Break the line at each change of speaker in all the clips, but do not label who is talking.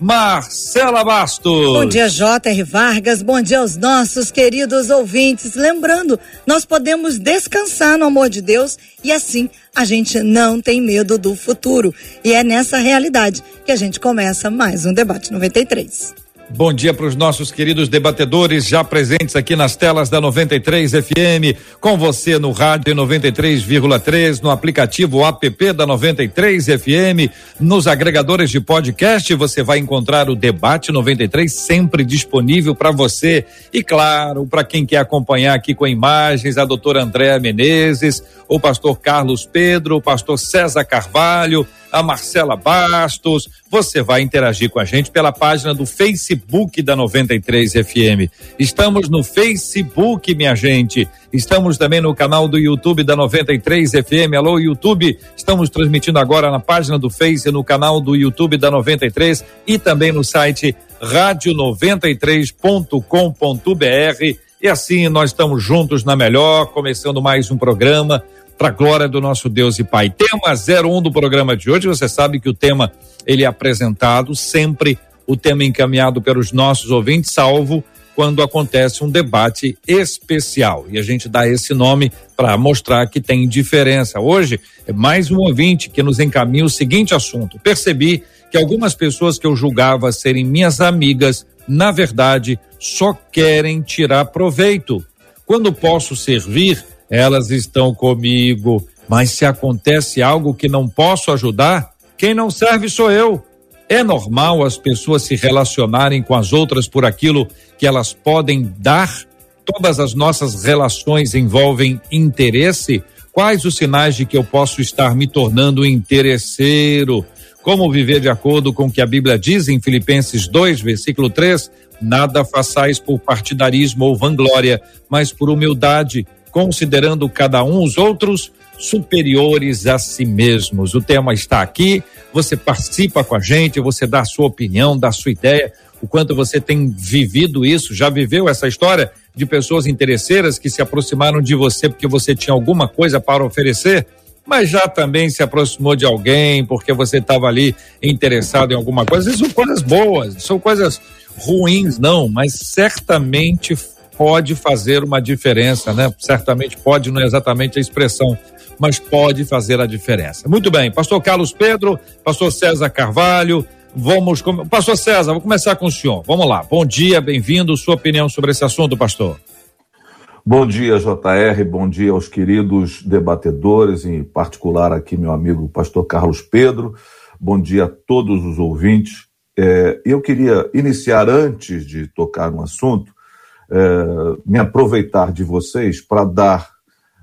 Marcela Bastos.
Bom dia, J.R. Vargas. Bom dia aos nossos queridos ouvintes. Lembrando, nós podemos descansar no amor de Deus e assim a gente não tem medo do futuro. E é nessa realidade que a gente começa mais um debate 93.
Bom dia para os nossos queridos debatedores já presentes aqui nas telas da 93 FM, com você no rádio 93,3, no aplicativo app da 93 FM, nos agregadores de podcast, você vai encontrar o debate 93 sempre disponível para você. E claro, para quem quer acompanhar aqui com imagens, a doutora Andréa Menezes, o pastor Carlos Pedro, o pastor César Carvalho, a Marcela Bastos. Você vai interagir com a gente pela página do Facebook da 93 FM. Estamos no Facebook, minha gente. Estamos também no canal do YouTube da 93 FM. Alô, YouTube. Estamos transmitindo agora na página do Face, no canal do YouTube da 93 e também no site rádio93.com.br. E assim nós estamos juntos na melhor, começando mais um programa para a glória do nosso Deus e Pai. Tema 01 do programa de hoje, você sabe que o tema ele é apresentado sempre o tema encaminhado pelos nossos ouvintes, salvo quando acontece um debate especial. E a gente dá esse nome para mostrar que tem diferença. Hoje é mais um ouvinte que nos encaminha o seguinte assunto. Percebi que algumas pessoas que eu julgava serem minhas amigas, na verdade, só querem tirar proveito. Quando posso servir, elas estão comigo, mas se acontece algo que não posso ajudar, quem não serve sou eu. É normal as pessoas se relacionarem com as outras por aquilo que elas podem dar? Todas as nossas relações envolvem interesse? Quais os sinais de que eu posso estar me tornando interesseiro? Como viver de acordo com o que a Bíblia diz em Filipenses 2, versículo 3? Nada façais por partidarismo ou vanglória, mas por humildade, considerando cada um os outros superiores a si mesmos. O tema está aqui, você participa com a gente, você dá a sua opinião, dá a sua ideia, o quanto você tem vivido isso, já viveu essa história de pessoas interesseiras que se aproximaram de você porque você tinha alguma coisa para oferecer, mas já também se aproximou de alguém porque você estava ali interessado em alguma coisa. Isso são coisas boas, são coisas ruins, não, mas certamente pode fazer uma diferença, né? Certamente pode, não é exatamente a expressão, mas pode fazer a diferença. Muito bem, pastor Carlos Pedro, pastor César Carvalho, vamos, pastor César, vou começar com o senhor. Vamos lá. Bom dia, bem-vindo, sua opinião sobre esse assunto, pastor.
Bom dia, JR, bom dia aos queridos debatedores, em particular aqui meu amigo pastor Carlos Pedro. Bom dia a todos os ouvintes. É, eu queria iniciar antes de tocar no assunto, é, me aproveitar de vocês para dar,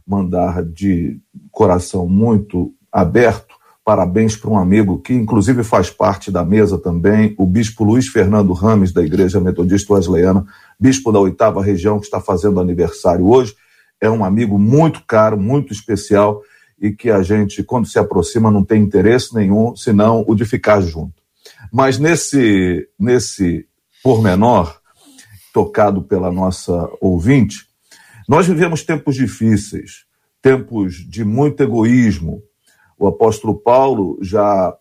mandar de coração muito aberto parabéns para um amigo que, inclusive, faz parte da mesa também, o bispo Luiz Fernando Rames, da Igreja Metodista Wesleyana, bispo da oitava região, que está fazendo aniversário hoje. É um amigo muito caro, muito especial e que a gente, quando se aproxima, não tem interesse nenhum, senão o de ficar junto. Mas nesse, nesse pormenor, tocado pela nossa ouvinte, nós vivemos tempos difíceis, tempos de muito egoísmo. O apóstolo Paulo já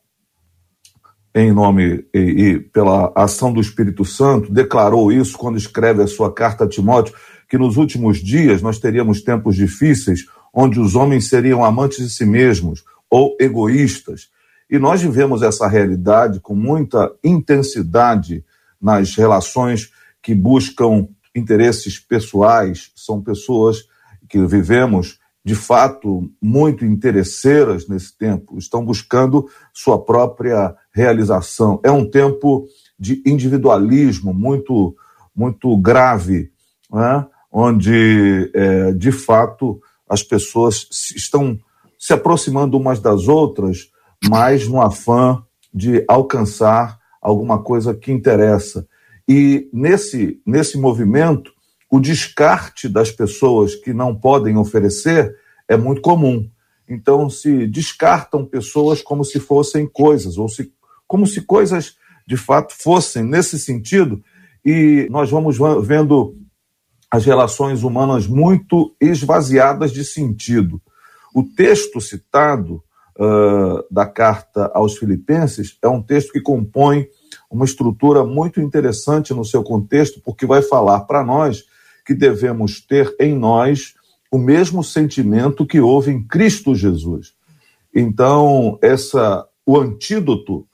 em nome e, e, pela ação do Espírito Santo, declarou isso quando escreve a sua carta a Timóteo, que nos últimos dias nós teríamos tempos difíceis onde os homens seriam amantes de si mesmos ou egoístas. E nós vivemos essa realidade com muita intensidade nas relações que buscam interesses pessoais, são pessoas que vivemos de fato muito interesseiras nesse tempo, estão buscando sua própria realização. É um tempo de individualismo muito muito grave, né? onde é, de fato as pessoas estão se aproximando umas das outras, mas no afã de alcançar alguma coisa que interessa. E nesse, nesse movimento, o descarte das pessoas que não podem oferecer é muito comum. Então, se descartam pessoas como se fossem coisas, ou se, como se coisas de fato fossem nesse sentido, e nós vamos vendo as relações humanas muito esvaziadas de sentido. O texto citado uh, da carta aos Filipenses é um texto que compõe uma estrutura muito interessante no seu contexto, porque vai falar para nós que devemos ter em nós o mesmo sentimento que houve em Cristo Jesus. Então, essa, o antídoto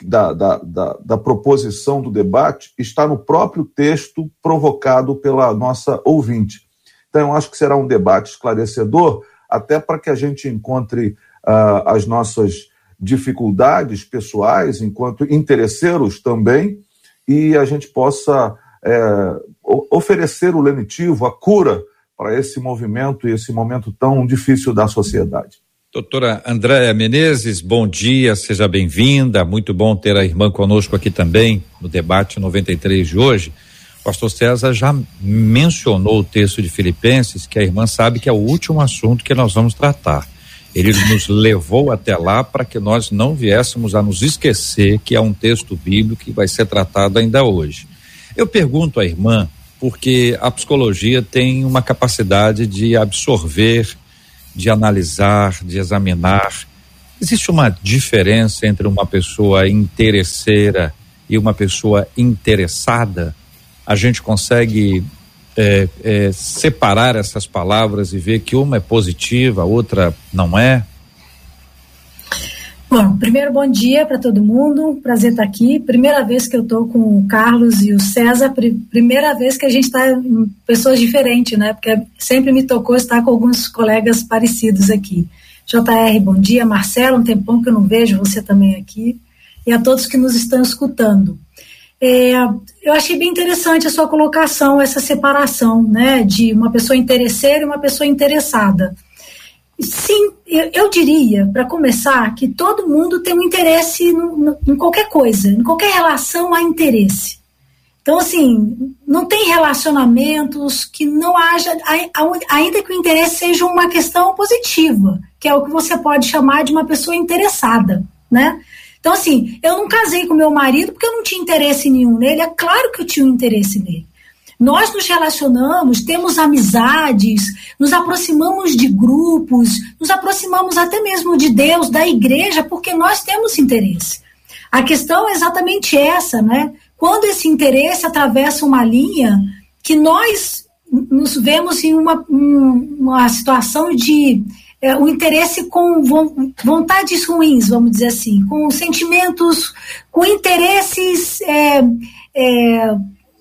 da, da, da, da, proposição do debate está no próprio texto provocado pela nossa ouvinte. Então, eu acho que será um debate esclarecedor, até para que a gente encontre uh, as nossas dificuldades pessoais, enquanto interesseiros também, e a gente possa é, oferecer o lenitivo, a cura para esse movimento e esse momento tão difícil da sociedade.
Doutora Andréa Menezes, bom dia, seja bem-vinda. Muito bom ter a irmã conosco aqui também no debate 93 de hoje. Pastor César já mencionou o texto de Filipenses, que a irmã sabe que é o último assunto que nós vamos tratar. Ele nos levou até lá para que nós não viéssemos a nos esquecer que é um texto bíblico que vai ser tratado ainda hoje. Eu pergunto à irmã, porque a psicologia tem uma capacidade de absorver, de analisar, de examinar. Existe uma diferença entre uma pessoa interesseira e uma pessoa interessada? A gente consegue é, é, separar essas palavras e ver que uma é positiva, a outra não é?
Bom, primeiro bom dia para todo mundo, prazer estar aqui. Primeira vez que eu estou com o Carlos e o César, primeira vez que a gente está em pessoas diferentes, né? Porque sempre me tocou estar com alguns colegas parecidos aqui. JR, bom dia. Marcelo, um tempão que eu não vejo você também aqui. E a todos que nos estão escutando. É, eu achei bem interessante a sua colocação, essa separação, né, de uma pessoa interesseira e uma pessoa interessada. Sim, eu, eu diria, para começar, que todo mundo tem um interesse no, no, em qualquer coisa, em qualquer relação há interesse. Então, assim, não tem relacionamentos que não haja, ainda que o interesse seja uma questão positiva, que é o que você pode chamar de uma pessoa interessada, né? Então, assim, eu não casei com meu marido porque eu não tinha interesse nenhum nele. É claro que eu tinha um interesse nele. Nós nos relacionamos, temos amizades, nos aproximamos de grupos, nos aproximamos até mesmo de Deus, da igreja, porque nós temos interesse. A questão é exatamente essa, né? Quando esse interesse atravessa uma linha que nós nos vemos em uma, uma situação de é, o interesse com vontades ruins, vamos dizer assim, com sentimentos, com interesses é, é,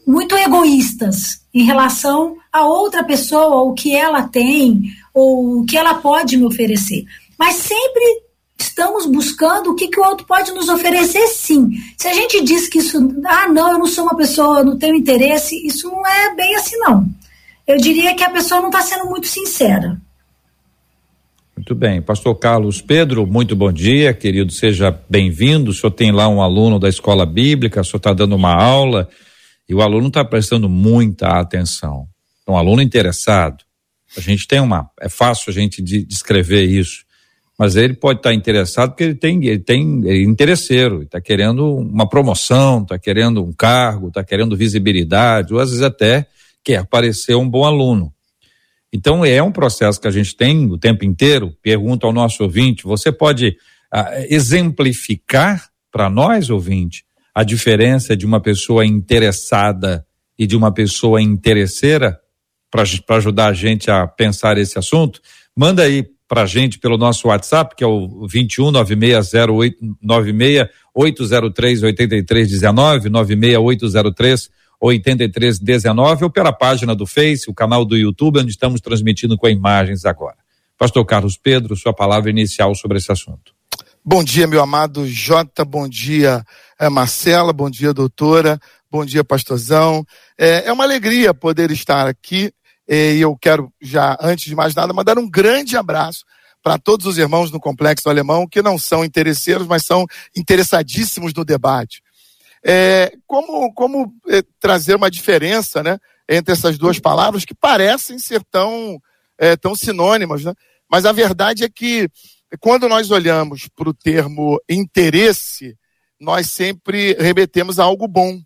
muito egoístas em relação a outra pessoa, o que ela tem, ou o que ela pode me oferecer. Mas sempre estamos buscando o que, que o outro pode nos oferecer, sim. Se a gente diz que isso, ah, não, eu não sou uma pessoa, não tenho interesse, isso não é bem assim, não. Eu diria que a pessoa não está sendo muito sincera.
Muito bem. Pastor Carlos Pedro, muito bom dia, querido. Seja bem-vindo. O senhor tem lá um aluno da escola bíblica, o senhor está dando uma aula e o aluno está prestando muita atenção. É um aluno interessado. A gente tem uma. É fácil a gente de, descrever isso. Mas ele pode estar tá interessado porque ele tem, ele tem é interesseiro, está querendo uma promoção, está querendo um cargo, está querendo visibilidade, ou às vezes até quer parecer um bom aluno. Então, é um processo que a gente tem o tempo inteiro. Pergunto ao nosso ouvinte: você pode ah, exemplificar para nós, ouvinte, a diferença de uma pessoa interessada e de uma pessoa interesseira? Para ajudar a gente a pensar esse assunto? Manda aí para a gente pelo nosso WhatsApp, que é o 21 9608 96 803 8319, 96803 8319 ou pela página do Face, o canal do YouTube, onde estamos transmitindo com imagens agora. Pastor Carlos Pedro, sua palavra inicial sobre esse assunto.
Bom dia, meu amado Jota, bom dia, é, Marcela, bom dia, doutora, bom dia, pastorzão. É, é uma alegria poder estar aqui é, e eu quero já, antes de mais nada, mandar um grande abraço para todos os irmãos no Complexo Alemão que não são interesseiros, mas são interessadíssimos no debate. É, como como é, trazer uma diferença né, entre essas duas palavras que parecem ser tão, é, tão sinônimas, né? mas a verdade é que quando nós olhamos para o termo interesse, nós sempre remetemos a algo bom,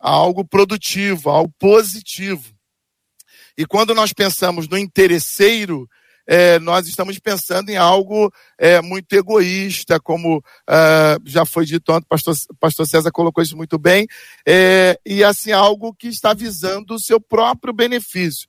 a algo produtivo, a algo positivo. E quando nós pensamos no interesseiro, é, nós estamos pensando em algo é, muito egoísta, como uh, já foi dito antes, pastor, pastor César colocou isso muito bem, é, e assim, algo que está visando o seu próprio benefício.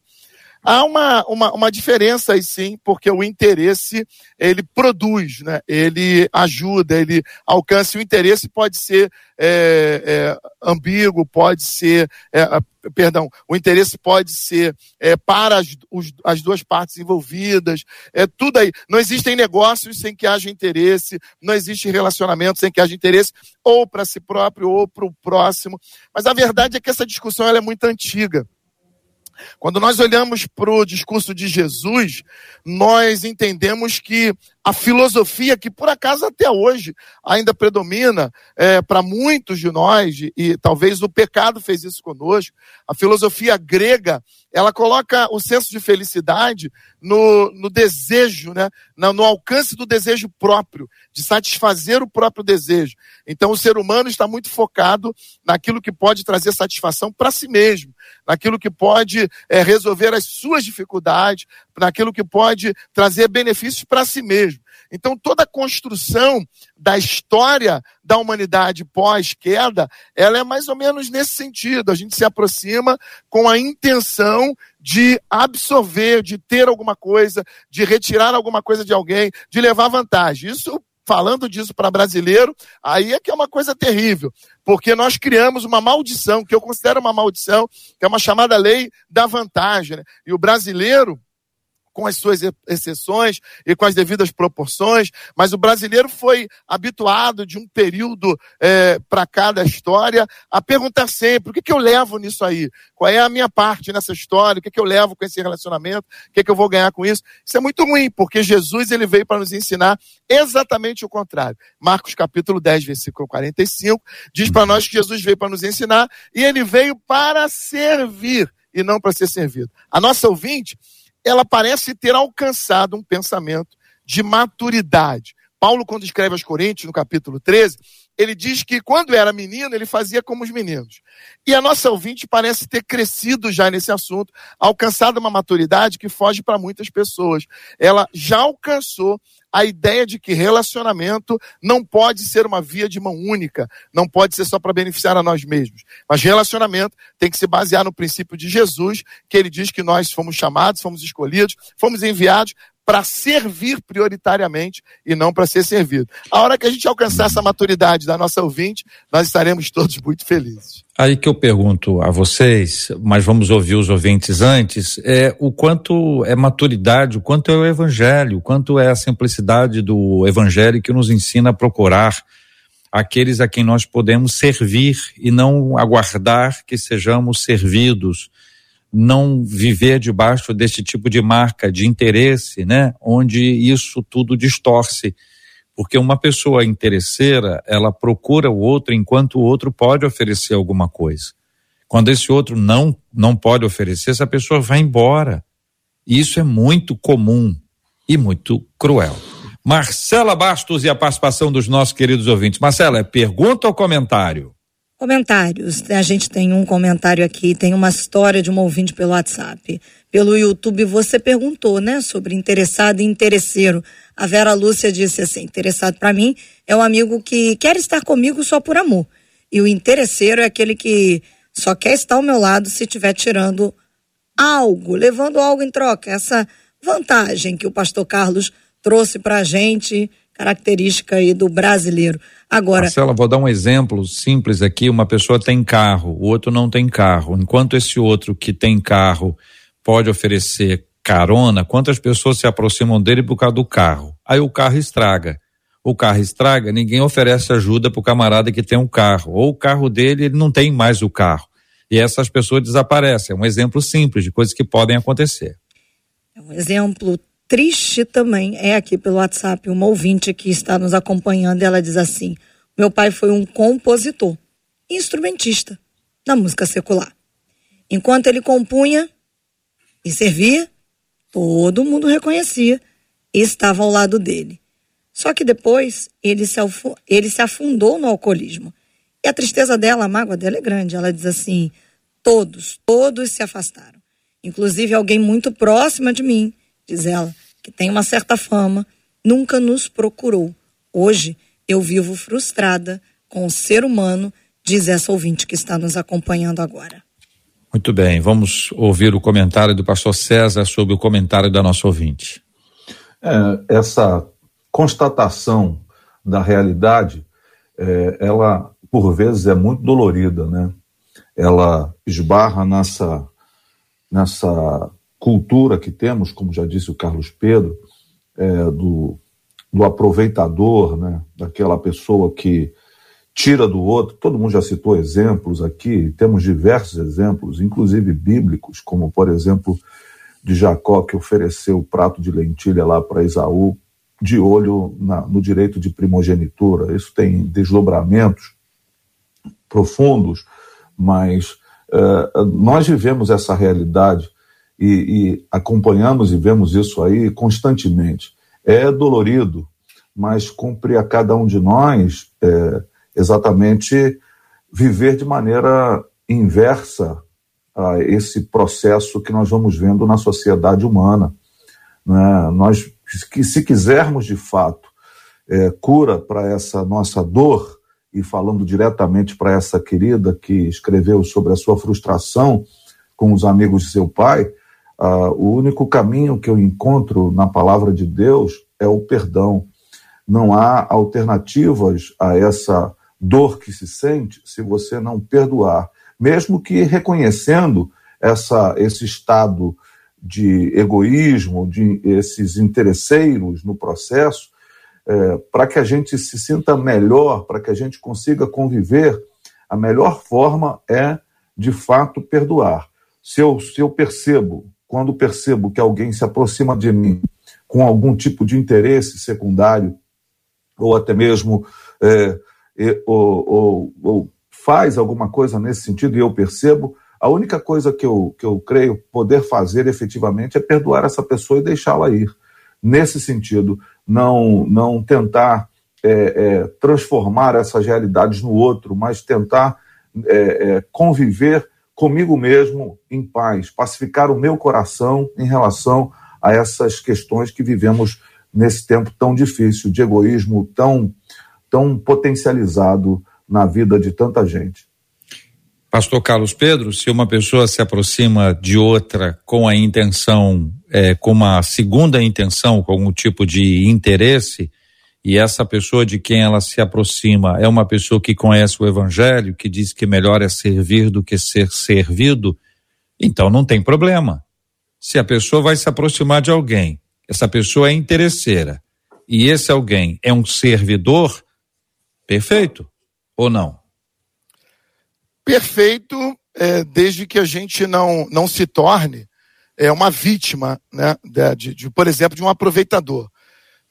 Há uma, uma, uma diferença aí sim, porque o interesse, ele produz, né? ele ajuda, ele alcança. O interesse pode ser é, é, ambíguo, pode ser, é, perdão, o interesse pode ser é, para as, os, as duas partes envolvidas, é tudo aí. Não existem negócios sem que haja interesse, não existe relacionamento sem que haja interesse, ou para si próprio ou para o próximo. Mas a verdade é que essa discussão ela é muito antiga. Quando nós olhamos para o discurso de Jesus, nós entendemos que a filosofia que por acaso até hoje ainda predomina é, para muitos de nós, e talvez o pecado fez isso conosco, a filosofia grega, ela coloca o senso de felicidade no, no desejo, né? no, no alcance do desejo próprio, de satisfazer o próprio desejo. Então o ser humano está muito focado naquilo que pode trazer satisfação para si mesmo, naquilo que pode é, resolver as suas dificuldades, naquilo que pode trazer benefícios para si mesmo. Então, toda a construção da história da humanidade pós-queda, ela é mais ou menos nesse sentido. A gente se aproxima com a intenção de absorver, de ter alguma coisa, de retirar alguma coisa de alguém, de levar vantagem. Isso falando disso para brasileiro, aí é que é uma coisa terrível, porque nós criamos uma maldição, que eu considero uma maldição, que é uma chamada lei da vantagem. Né? E o brasileiro, com as suas exceções e com as devidas proporções, mas o brasileiro foi habituado de um período é, para cá da história a perguntar sempre: o que, que eu levo nisso aí? Qual é a minha parte nessa história? O que, que eu levo com esse relacionamento? O que, que eu vou ganhar com isso? Isso é muito ruim, porque Jesus ele veio para nos ensinar exatamente o contrário. Marcos capítulo 10, versículo 45, diz para nós que Jesus veio para nos ensinar e ele veio para servir e não para ser servido. A nossa ouvinte ela parece ter alcançado um pensamento de maturidade. Paulo, quando escreve aos Coríntios, no capítulo 13, ele diz que quando era menino, ele fazia como os meninos. E a nossa ouvinte parece ter crescido já nesse assunto, alcançado uma maturidade que foge para muitas pessoas. Ela já alcançou a ideia de que relacionamento não pode ser uma via de mão única, não pode ser só para beneficiar a nós mesmos. Mas relacionamento tem que se basear no princípio de Jesus, que ele diz que nós fomos chamados, fomos escolhidos, fomos enviados para servir prioritariamente e não para ser servido. A hora que a gente alcançar essa maturidade da nossa ouvinte, nós estaremos todos muito felizes.
Aí que eu pergunto a vocês, mas vamos ouvir os ouvintes antes, é o quanto é maturidade, o quanto é o evangelho, o quanto é a simplicidade do evangelho que nos ensina a procurar aqueles a quem nós podemos servir e não aguardar que sejamos servidos não viver debaixo desse tipo de marca de interesse, né? Onde isso tudo distorce. Porque uma pessoa interesseira, ela procura o outro enquanto o outro pode oferecer alguma coisa. Quando esse outro não não pode oferecer, essa pessoa vai embora. E isso é muito comum e muito cruel. Marcela Bastos e a participação dos nossos queridos ouvintes. Marcela, é pergunta ou comentário?
Comentários. A gente tem um comentário aqui, tem uma história de um ouvinte pelo WhatsApp. Pelo YouTube você perguntou, né, sobre interessado e interesseiro. A Vera Lúcia disse assim: interessado para mim é um amigo que quer estar comigo só por amor. E o interesseiro é aquele que só quer estar ao meu lado se estiver tirando algo, levando algo em troca. Essa vantagem que o pastor Carlos trouxe para a gente característica aí do brasileiro. Agora.
Marcela, vou dar um exemplo simples aqui: uma pessoa tem carro, o outro não tem carro. Enquanto esse outro que tem carro pode oferecer carona, quantas pessoas se aproximam dele por causa do carro? Aí o carro estraga. O carro estraga, ninguém oferece ajuda para o camarada que tem um carro. Ou o carro dele, ele não tem mais o carro. E essas pessoas desaparecem. É um exemplo simples de coisas que podem acontecer.
É um exemplo triste também é aqui pelo WhatsApp uma ouvinte que está nos acompanhando. Ela diz assim: Meu pai foi um compositor, instrumentista da música secular. Enquanto ele compunha e servia, todo mundo reconhecia e estava ao lado dele. Só que depois ele se, ele se afundou no alcoolismo. E a tristeza dela, a mágoa dela é grande. Ela diz assim: todos, todos se afastaram. Inclusive alguém muito próxima de mim diz ela, que tem uma certa fama, nunca nos procurou. Hoje eu vivo frustrada com o ser humano, diz essa ouvinte que está nos acompanhando agora.
Muito bem, vamos ouvir o comentário do pastor César sobre o comentário da nossa ouvinte.
É, essa constatação da realidade, é, ela por vezes é muito dolorida, né? Ela esbarra nessa, nessa cultura que temos, como já disse o Carlos Pedro, é, do, do aproveitador, né, daquela pessoa que tira do outro. Todo mundo já citou exemplos aqui, temos diversos exemplos, inclusive bíblicos, como por exemplo de Jacó que ofereceu o prato de lentilha lá para Esaú, de olho na, no direito de primogenitura. Isso tem desdobramentos profundos, mas uh, nós vivemos essa realidade e, e acompanhamos e vemos isso aí constantemente. É dolorido, mas cumpre a cada um de nós é, exatamente viver de maneira inversa a esse processo que nós vamos vendo na sociedade humana. Né? Nós, que se quisermos de fato é, cura para essa nossa dor, e falando diretamente para essa querida que escreveu sobre a sua frustração com os amigos de seu pai, Uh, o único caminho que eu encontro na palavra de Deus é o perdão. Não há alternativas a essa dor que se sente se você não perdoar, mesmo que reconhecendo essa, esse estado de egoísmo, de esses interesseiros no processo, é, para que a gente se sinta melhor, para que a gente consiga conviver, a melhor forma é, de fato, perdoar. Se eu, se eu percebo quando percebo que alguém se aproxima de mim com algum tipo de interesse secundário, ou até mesmo é, ou, ou, ou, faz alguma coisa nesse sentido e eu percebo, a única coisa que eu, que eu creio poder fazer efetivamente é perdoar essa pessoa e deixá-la ir. Nesse sentido, não, não tentar é, é, transformar essas realidades no outro, mas tentar é, é, conviver comigo mesmo em paz, pacificar o meu coração em relação a essas questões que vivemos nesse tempo tão difícil, de egoísmo tão, tão potencializado na vida de tanta gente.
Pastor Carlos Pedro, se uma pessoa se aproxima de outra com a intenção, é, com uma segunda intenção, com algum tipo de interesse, e essa pessoa de quem ela se aproxima é uma pessoa que conhece o Evangelho, que diz que melhor é servir do que ser servido, então não tem problema. Se a pessoa vai se aproximar de alguém, essa pessoa é interesseira, e esse alguém é um servidor, perfeito ou não?
Perfeito, é, desde que a gente não, não se torne é, uma vítima, né, de, de, por exemplo, de um aproveitador.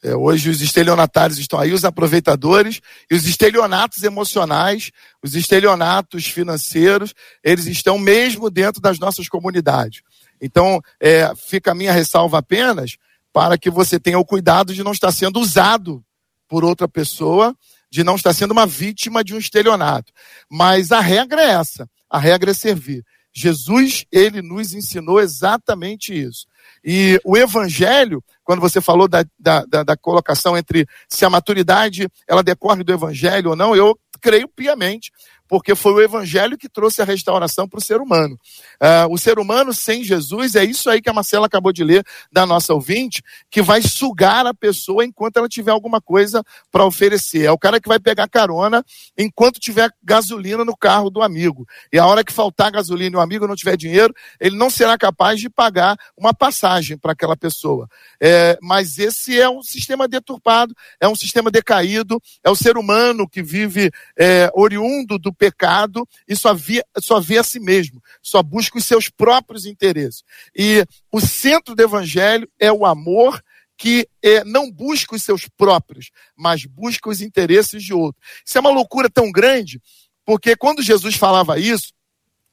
É, hoje os estelionatários estão aí, os aproveitadores e os estelionatos emocionais, os estelionatos financeiros, eles estão mesmo dentro das nossas comunidades. Então, é, fica a minha ressalva apenas para que você tenha o cuidado de não estar sendo usado por outra pessoa, de não estar sendo uma vítima de um estelionato. Mas a regra é essa: a regra é servir. Jesus, ele nos ensinou exatamente isso. E o evangelho, quando você falou da, da, da, da, colocação entre se a maturidade ela decorre do evangelho ou não, eu creio piamente, porque foi o evangelho que trouxe a restauração para o ser humano. Uh, o ser humano sem Jesus é isso aí que a Marcela acabou de ler da nossa ouvinte, que vai sugar a pessoa enquanto ela tiver alguma coisa para oferecer. É o cara que vai pegar carona enquanto tiver gasolina no carro do amigo. E a hora que faltar gasolina e o amigo não tiver dinheiro, ele não será capaz de pagar uma passagem para aquela pessoa. É, mas esse é um sistema deturpado, é um sistema decaído, é o ser humano que vive é, oriundo do pecado e só, via, só vê a si mesmo, só busca os seus próprios interesses. E o centro do evangelho é o amor que é, não busca os seus próprios, mas busca os interesses de outro. Isso é uma loucura tão grande, porque quando Jesus falava isso,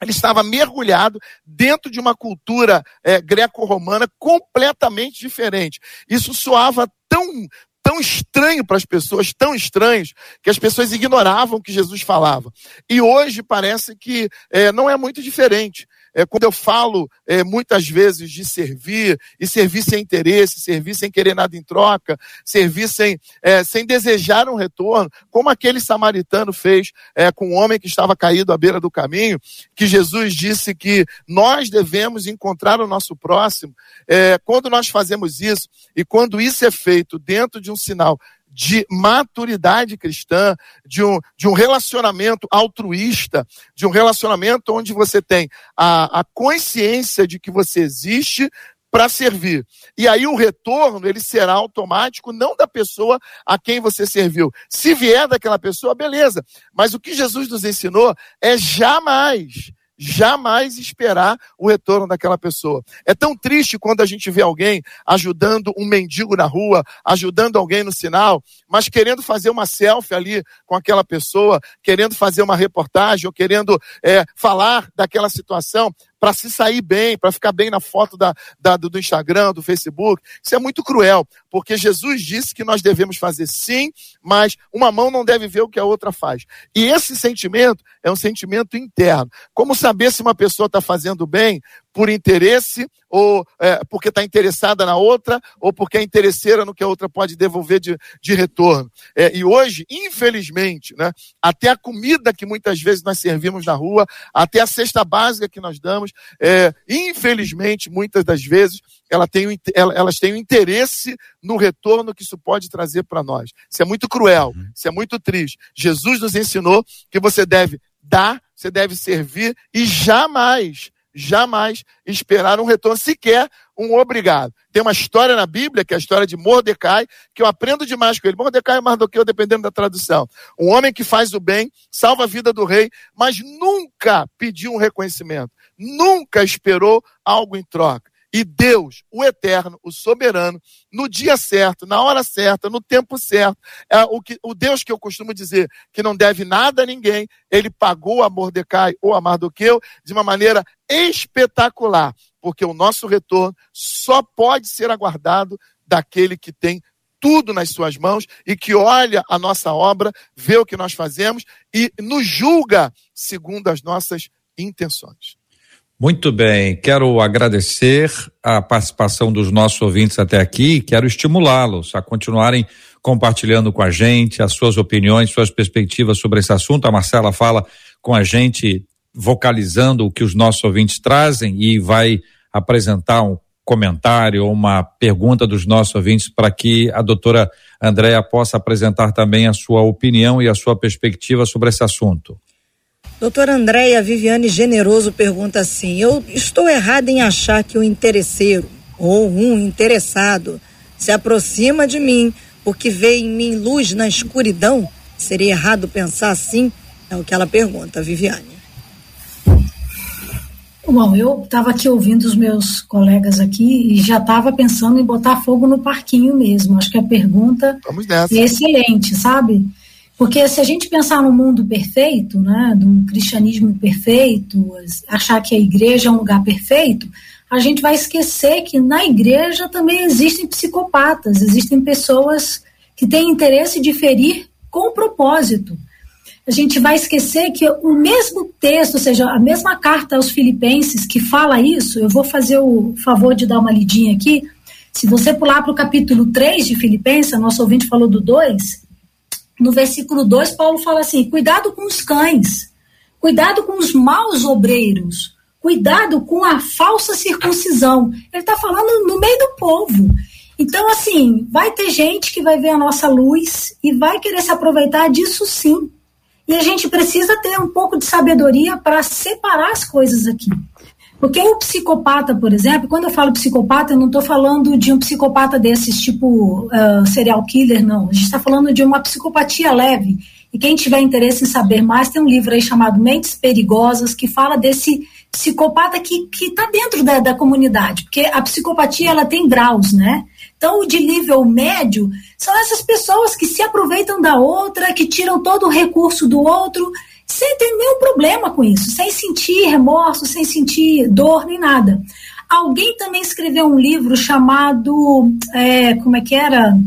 ele estava mergulhado dentro de uma cultura é, greco-romana completamente diferente. Isso soava tão, tão estranho para as pessoas, tão estranhos, que as pessoas ignoravam o que Jesus falava. E hoje parece que é, não é muito diferente. É, quando eu falo é, muitas vezes de servir, e servir sem interesse, servir sem querer nada em troca, servir sem, é, sem desejar um retorno, como aquele samaritano fez é, com um homem que estava caído à beira do caminho, que Jesus disse que nós devemos encontrar o nosso próximo. É, quando nós fazemos isso, e quando isso é feito dentro de um sinal de maturidade cristã, de um, de um relacionamento altruísta, de um relacionamento onde você tem a, a consciência de que você existe para servir. E aí o retorno, ele será automático, não da pessoa a quem você serviu. Se vier daquela pessoa, beleza. Mas o que Jesus nos ensinou é jamais jamais esperar o retorno daquela pessoa. É tão triste quando a gente vê alguém ajudando um mendigo na rua, ajudando alguém no sinal, mas querendo fazer uma selfie ali com aquela pessoa, querendo fazer uma reportagem ou querendo é, falar daquela situação, para se sair bem, para ficar bem na foto da, da, do Instagram, do Facebook. Isso é muito cruel, porque Jesus disse que nós devemos fazer sim, mas uma mão não deve ver o que a outra faz. E esse sentimento é um sentimento interno. Como saber se uma pessoa está fazendo bem por interesse, ou é, porque está interessada na outra, ou porque é interesseira no que a outra pode devolver de, de retorno. É, e hoje, infelizmente, né, até a comida que muitas vezes nós servimos na rua, até a cesta básica que nós damos, é, infelizmente, muitas das vezes, ela tem, elas têm um interesse no retorno que isso pode trazer para nós. Isso é muito cruel, uhum. isso é muito triste. Jesus nos ensinou que você deve dar, você deve servir e jamais jamais esperar um retorno, sequer um obrigado. Tem uma história na Bíblia, que é a história de Mordecai, que eu aprendo demais com ele. Mordecai é mais do que eu, dependendo da tradução. Um homem que faz o bem, salva a vida do rei, mas nunca pediu um reconhecimento, nunca esperou algo em troca. E Deus, o eterno, o soberano, no dia certo, na hora certa, no tempo certo, é o, que, o Deus que eu costumo dizer que não deve nada a ninguém, ele pagou a Mordecai ou a Mardoqueu de uma maneira espetacular, porque o nosso retorno só pode ser aguardado daquele que tem tudo nas suas mãos e que olha a nossa obra, vê o que nós fazemos e nos julga segundo as nossas intenções.
Muito bem, quero agradecer a participação dos nossos ouvintes até aqui, quero estimulá-los a continuarem compartilhando com a gente as suas opiniões, suas perspectivas sobre esse assunto. A Marcela fala com a gente, vocalizando o que os nossos ouvintes trazem e vai apresentar um comentário ou uma pergunta dos nossos ouvintes para que a doutora Andréa possa apresentar também a sua opinião e a sua perspectiva sobre esse assunto.
Doutora Andréia Viviane Generoso pergunta assim: Eu estou errada em achar que o interesseiro ou um interessado se aproxima de mim porque vê em mim luz na escuridão? Seria errado pensar assim? É o que ela pergunta, Viviane.
Bom, eu estava aqui ouvindo os meus colegas aqui e já estava pensando em botar fogo no parquinho mesmo. Acho que a pergunta é excelente, sabe? Porque se a gente pensar no mundo perfeito, né, do cristianismo perfeito, achar que a igreja é um lugar perfeito, a gente vai esquecer que na igreja também existem psicopatas, existem pessoas que têm interesse de ferir com propósito. A gente vai esquecer que o mesmo texto, ou seja, a mesma carta aos filipenses que fala isso, eu vou fazer o favor de dar uma lidinha aqui. Se você pular para o capítulo 3 de Filipenses, nosso ouvinte falou do 2, no versículo 2, Paulo fala assim: cuidado com os cães, Cuidado com os maus obreiros. Cuidado com a falsa circuncisão. Ele está falando no meio do povo. Então, assim, vai ter gente que vai ver a nossa luz e vai querer se aproveitar disso sim. E a gente precisa ter um pouco de sabedoria para separar as coisas aqui. Porque o psicopata, por exemplo, quando eu falo psicopata, eu não estou falando de um psicopata desses tipo uh, serial killer, não. A gente está falando de uma psicopatia leve. E quem tiver interesse em saber mais, tem um livro aí chamado Mentes Perigosas, que fala desse psicopata que está dentro da, da comunidade. Porque a psicopatia ela tem graus, né? Então, o de nível médio são essas pessoas que se aproveitam da outra, que tiram todo o recurso do outro, sem ter nenhum problema com isso, sem sentir remorso, sem sentir dor nem nada. Alguém também escreveu um livro chamado. É, como é que era?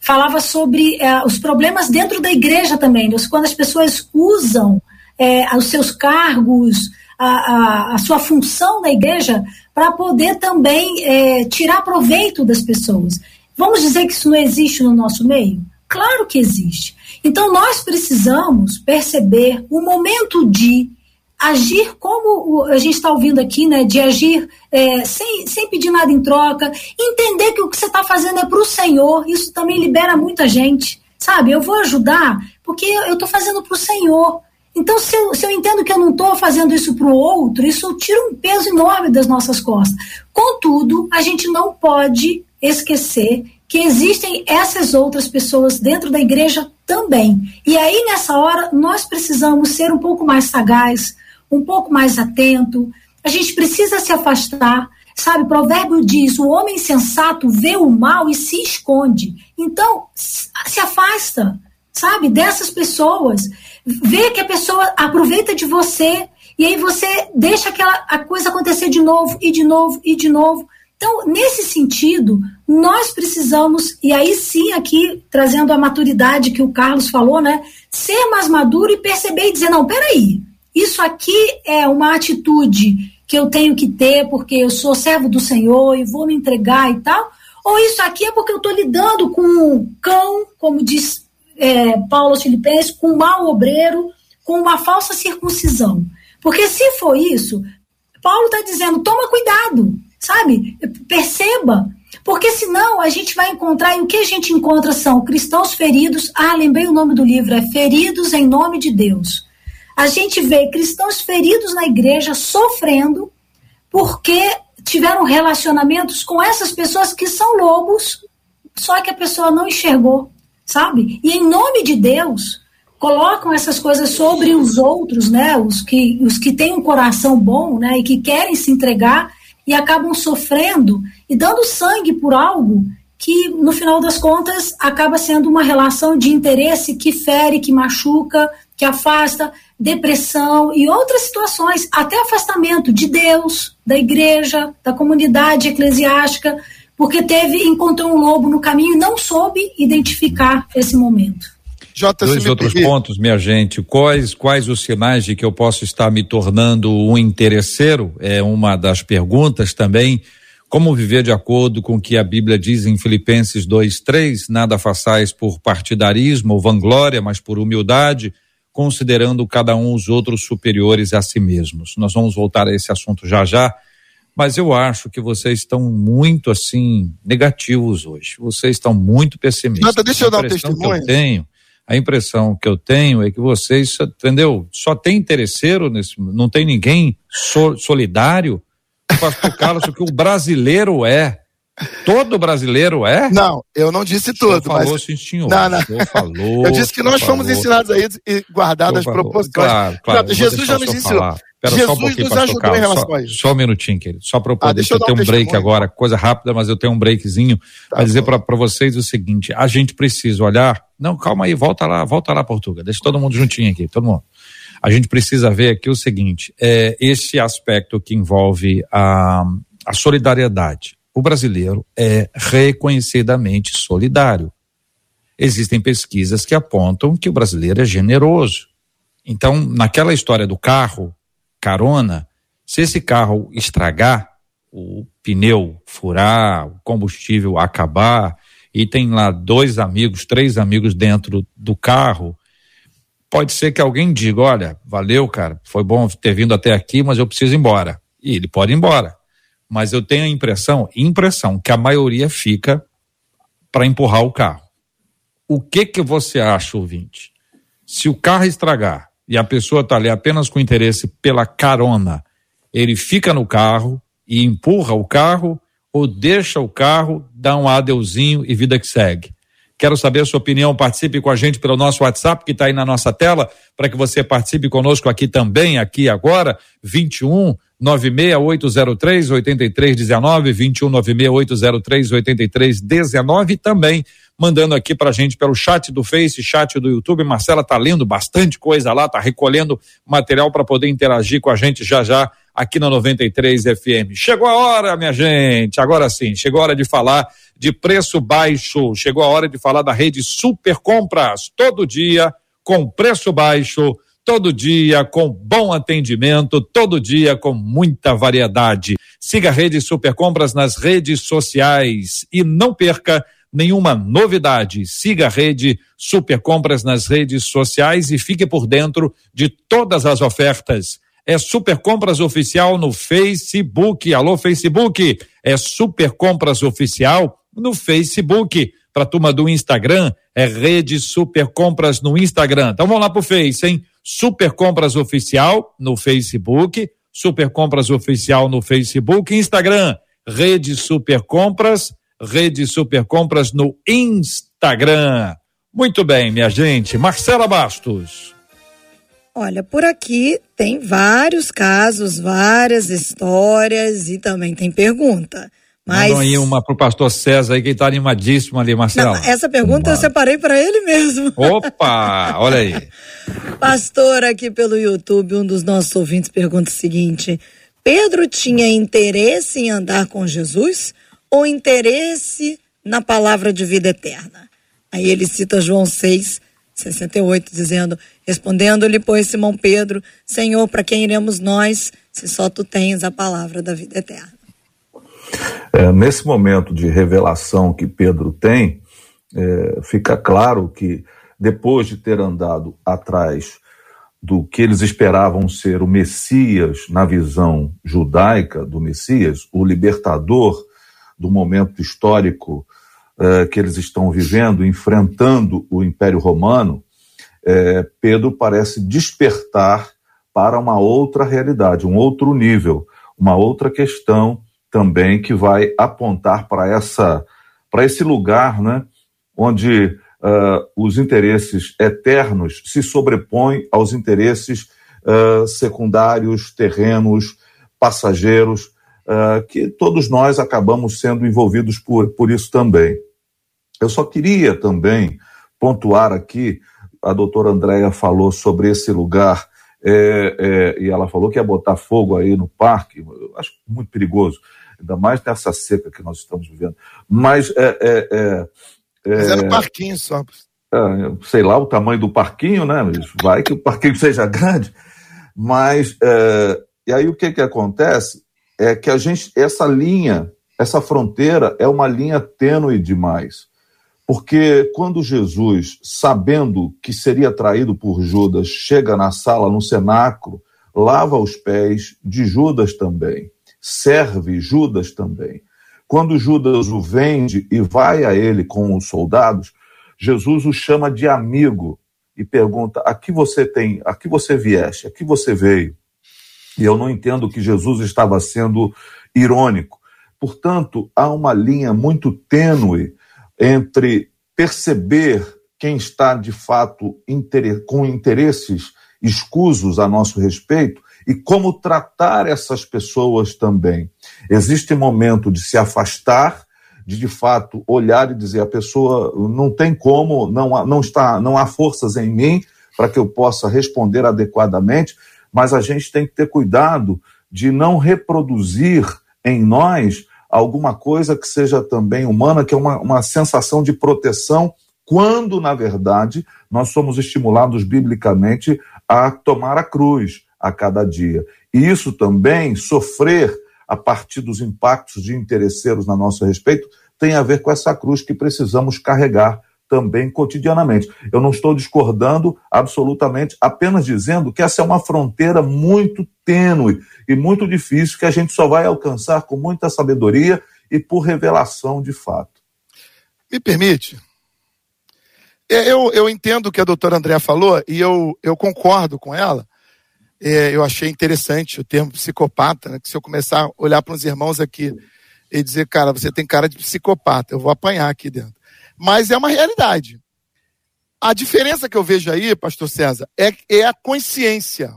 Falava sobre é, os problemas dentro da igreja também, quando as pessoas usam é, os seus cargos, a, a, sua função na igreja para poder também é, tirar proveito das pessoas. Vamos dizer que isso não existe no nosso meio? Claro que existe. Então nós precisamos perceber o momento de agir como a gente está ouvindo aqui, né? De agir é, sem, sem pedir nada em troca, entender que o que você está fazendo é para o Senhor, isso também libera muita gente. Sabe, eu vou ajudar porque eu estou fazendo para o Senhor. Então, se eu, se eu entendo que eu não estou fazendo isso para o outro, isso tira um peso enorme das nossas costas. Contudo, a gente não pode esquecer que existem essas outras pessoas dentro da igreja também. E aí, nessa hora, nós precisamos ser um pouco mais sagaz, um pouco mais atento. A gente precisa se afastar. Sabe, o provérbio diz: o homem sensato vê o mal e se esconde. Então, se afasta, sabe, dessas pessoas vê que a pessoa aproveita de você e aí você deixa aquela a coisa acontecer de novo e de novo e de novo. Então, nesse sentido, nós precisamos, e aí sim, aqui trazendo a maturidade que o Carlos falou, né? Ser mais maduro e perceber e dizer: não, peraí, isso aqui é uma atitude que eu tenho que ter porque eu sou servo do Senhor e vou me entregar e tal, ou isso aqui é porque eu estou lidando com um cão, como diz é, Paulo aos Filipenses com um mau obreiro, com uma falsa circuncisão. Porque se for isso, Paulo está dizendo: toma cuidado, sabe? Perceba. Porque senão a gente vai encontrar, e o que a gente encontra são cristãos feridos. Ah, lembrei o nome do livro, é Feridos em Nome de Deus. A gente vê cristãos feridos na igreja sofrendo porque tiveram relacionamentos com essas pessoas que são lobos, só que a pessoa não enxergou sabe? E em nome de Deus, colocam essas coisas sobre os outros, né? Os que, os que têm um coração bom, né? E que querem se entregar e acabam sofrendo e dando sangue por algo que, no final das contas, acaba sendo uma relação de interesse que fere, que machuca, que afasta, depressão e outras situações, até afastamento de Deus, da igreja, da comunidade eclesiástica porque teve encontrou um lobo no caminho e não soube identificar esse momento.
J. Dois outros pontos, minha gente. Quais, quais os sinais de que eu posso estar me tornando um interesseiro? É uma das perguntas também. Como viver de acordo com o que a Bíblia diz em Filipenses 2:3? Nada façais por partidarismo ou vanglória, mas por humildade, considerando cada um os outros superiores a si mesmos. Nós vamos voltar a esse assunto já já mas eu acho que vocês estão muito assim negativos hoje. Vocês estão muito pessimistas.
Nada, deixa eu dar um testemunho.
Que eu tenho, a impressão que eu tenho é que vocês, entendeu? Só tem interesseiro nesse, não tem ninguém so, solidário. O pastor Carlos, o que o brasileiro é. Todo brasileiro é?
Não, eu não disse todo.
falou,
mas...
sim, senhor. Não, não. falou.
Eu disse que nós fomos falou. ensinados aí e guardadas as proposições.
Claro, claro.
Jesus já nos ensinou.
Falar. Espera Jesus só um pouquinho, nos ajudou em relação só. Só um minutinho, querido. Só para eu poder. Ah, deixa eu, eu ter um break agora, coisa rápida, mas eu tenho um breakzinho tá para dizer para vocês o seguinte: a gente precisa olhar. Não, calma aí, volta lá, volta lá, Portugal. Deixa todo mundo juntinho aqui, todo mundo. A gente precisa ver aqui o seguinte: é, esse aspecto que envolve a, a solidariedade. O brasileiro é reconhecidamente solidário. Existem pesquisas que apontam que o brasileiro é generoso. Então, naquela história do carro, carona, se esse carro estragar, o pneu furar, o combustível acabar, e tem lá dois amigos, três amigos dentro do carro, pode ser que alguém diga: olha, valeu, cara, foi bom ter vindo até aqui, mas eu preciso ir embora. E ele pode ir embora. Mas eu tenho a impressão, impressão, que a maioria fica para empurrar o carro. O que que você acha, ouvinte? Se o carro estragar e a pessoa está ali apenas com interesse pela carona, ele fica no carro e empurra o carro ou deixa o carro, dá um adeuzinho e vida que segue. Quero saber a sua opinião. Participe com a gente pelo nosso WhatsApp que está aí na nossa tela, para que você participe conosco aqui também, aqui agora, 21 96803 8319, 21 96803 8319 e também mandando aqui pra gente pelo chat do Face, chat do YouTube. Marcela tá lendo bastante coisa lá, tá recolhendo material para poder interagir com a gente já já aqui na 93 FM. Chegou a hora, minha gente, agora sim, chegou a hora de falar de preço baixo, chegou a hora de falar da rede Super Compras, todo dia com preço baixo, todo dia com bom atendimento, todo dia com muita variedade. Siga a rede Super Compras nas redes sociais e não perca nenhuma novidade. Siga a rede Super Compras nas redes sociais e fique por dentro de todas as ofertas é Super Compras Oficial no Facebook. Alô, Facebook. É Super Compras Oficial no Facebook. Para a turma do Instagram, é Rede Super Compras no Instagram. Então vamos lá pro Face, hein? Super Compras Oficial no Facebook. Super Compras Oficial no Facebook. Instagram, Rede Super Compras. Rede Super Compras no Instagram. Muito bem, minha gente. Marcela Bastos.
Olha, por aqui tem vários casos, várias histórias e também tem pergunta. Mas...
Mandam aí uma pro pastor César aí que está animadíssimo ali, Marcelo. Não,
essa pergunta eu separei para ele mesmo.
Opa, olha aí.
Pastor aqui pelo YouTube, um dos nossos ouvintes pergunta o seguinte: Pedro tinha interesse em andar com Jesus ou interesse na palavra de vida eterna? Aí ele cita João 6, 68, dizendo: Respondendo-lhe, pois, Simão Pedro: Senhor, para quem iremos nós, se só tu tens a palavra da vida eterna?
É, nesse momento de revelação que Pedro tem, é, fica claro que depois de ter andado atrás do que eles esperavam ser o Messias na visão judaica do Messias, o libertador do momento histórico uh, que eles estão vivendo, enfrentando o Império Romano, uh, Pedro parece despertar para uma outra realidade, um outro nível, uma outra questão também que vai apontar para essa para esse lugar, né, onde uh, os interesses eternos se sobrepõem aos interesses uh, secundários, terrenos, passageiros, uh, que todos nós acabamos sendo envolvidos por, por isso também. Eu só queria também pontuar aqui, a doutora Andréia falou sobre esse lugar, é, é, e ela falou que ia botar fogo aí no parque, eu acho muito perigoso, ainda mais nessa seca que nós estamos vivendo. Mas é. é, é,
é Mas é no parquinho só.
Sei lá o tamanho do parquinho, né? Vai que o parquinho seja grande. Mas, e aí o que, que acontece? É que a gente, essa linha, essa fronteira é uma linha tênue demais. Porque quando Jesus, sabendo que seria traído por Judas, chega na sala, no cenáculo, lava os pés de Judas também, serve Judas também. Quando Judas o vende e vai a ele com os soldados, Jesus o chama de amigo e pergunta: "A que você tem? A que você vieste? A que você veio?" E eu não entendo que Jesus estava sendo irônico. Portanto, há uma linha muito tênue entre perceber quem está de fato com interesses escusos a nosso respeito e como tratar essas pessoas também. Existe momento de se afastar, de de fato olhar e dizer a pessoa não tem como, não, não está, não há forças em mim para que eu possa responder adequadamente, mas a gente tem que ter cuidado de não reproduzir em nós alguma coisa que seja também humana, que é uma, uma sensação de proteção, quando, na verdade, nós somos estimulados biblicamente a tomar a cruz a cada dia. E isso também, sofrer a partir dos impactos de interesseiros na nosso respeito, tem a ver com essa cruz que precisamos carregar também cotidianamente. Eu não estou discordando absolutamente, apenas dizendo que essa é uma fronteira muito tênue e muito difícil que a gente só vai alcançar com muita sabedoria e por revelação de fato.
Me permite? É, eu, eu entendo o que a doutora Andréa falou e eu, eu concordo com ela. É, eu achei interessante o termo psicopata, né? Que se eu começar a olhar para os irmãos aqui e dizer, cara, você tem cara de psicopata, eu vou apanhar aqui dentro. Mas é uma realidade. A diferença que eu vejo aí, pastor César, é, é a consciência,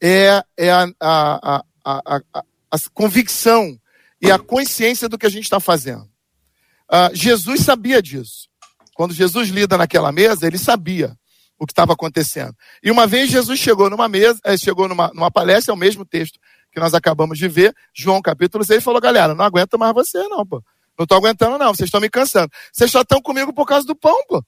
é, é a, a, a, a, convicção e a consciência do que a gente está fazendo. Uh, Jesus sabia disso. Quando Jesus lida naquela mesa, ele sabia o que estava acontecendo. E uma vez Jesus chegou numa mesa, eh, chegou numa, numa palestra, é o mesmo texto que nós acabamos de ver, João capítulo 6, falou, galera, não aguento mais você não, pô. Não estou aguentando não, vocês estão me cansando. Vocês só estão comigo por causa do pão, pô.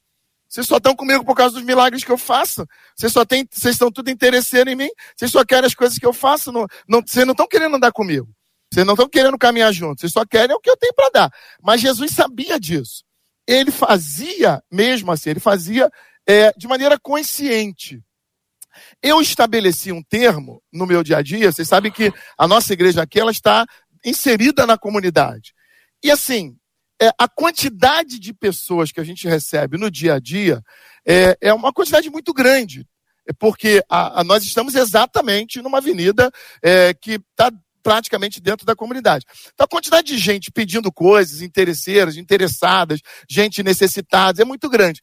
Vocês só estão comigo por causa dos milagres que eu faço. Vocês só têm, vocês estão tudo interesseiros em mim. Vocês só querem as coisas que eu faço. Não, vocês não estão querendo andar comigo. Vocês não estão querendo caminhar juntos. Vocês só querem o que eu tenho para dar. Mas Jesus sabia disso. Ele fazia mesmo assim. Ele fazia é, de maneira consciente. Eu estabeleci um termo no meu dia a dia. Vocês sabem que a nossa igreja aqui ela está inserida na comunidade. E assim, é, a quantidade de pessoas que a gente recebe no dia a dia é, é uma quantidade muito grande. Porque a, a, nós estamos exatamente numa avenida é, que está praticamente dentro da comunidade. Então, a quantidade de gente pedindo coisas, interesseiras, interessadas, gente necessitada, é muito grande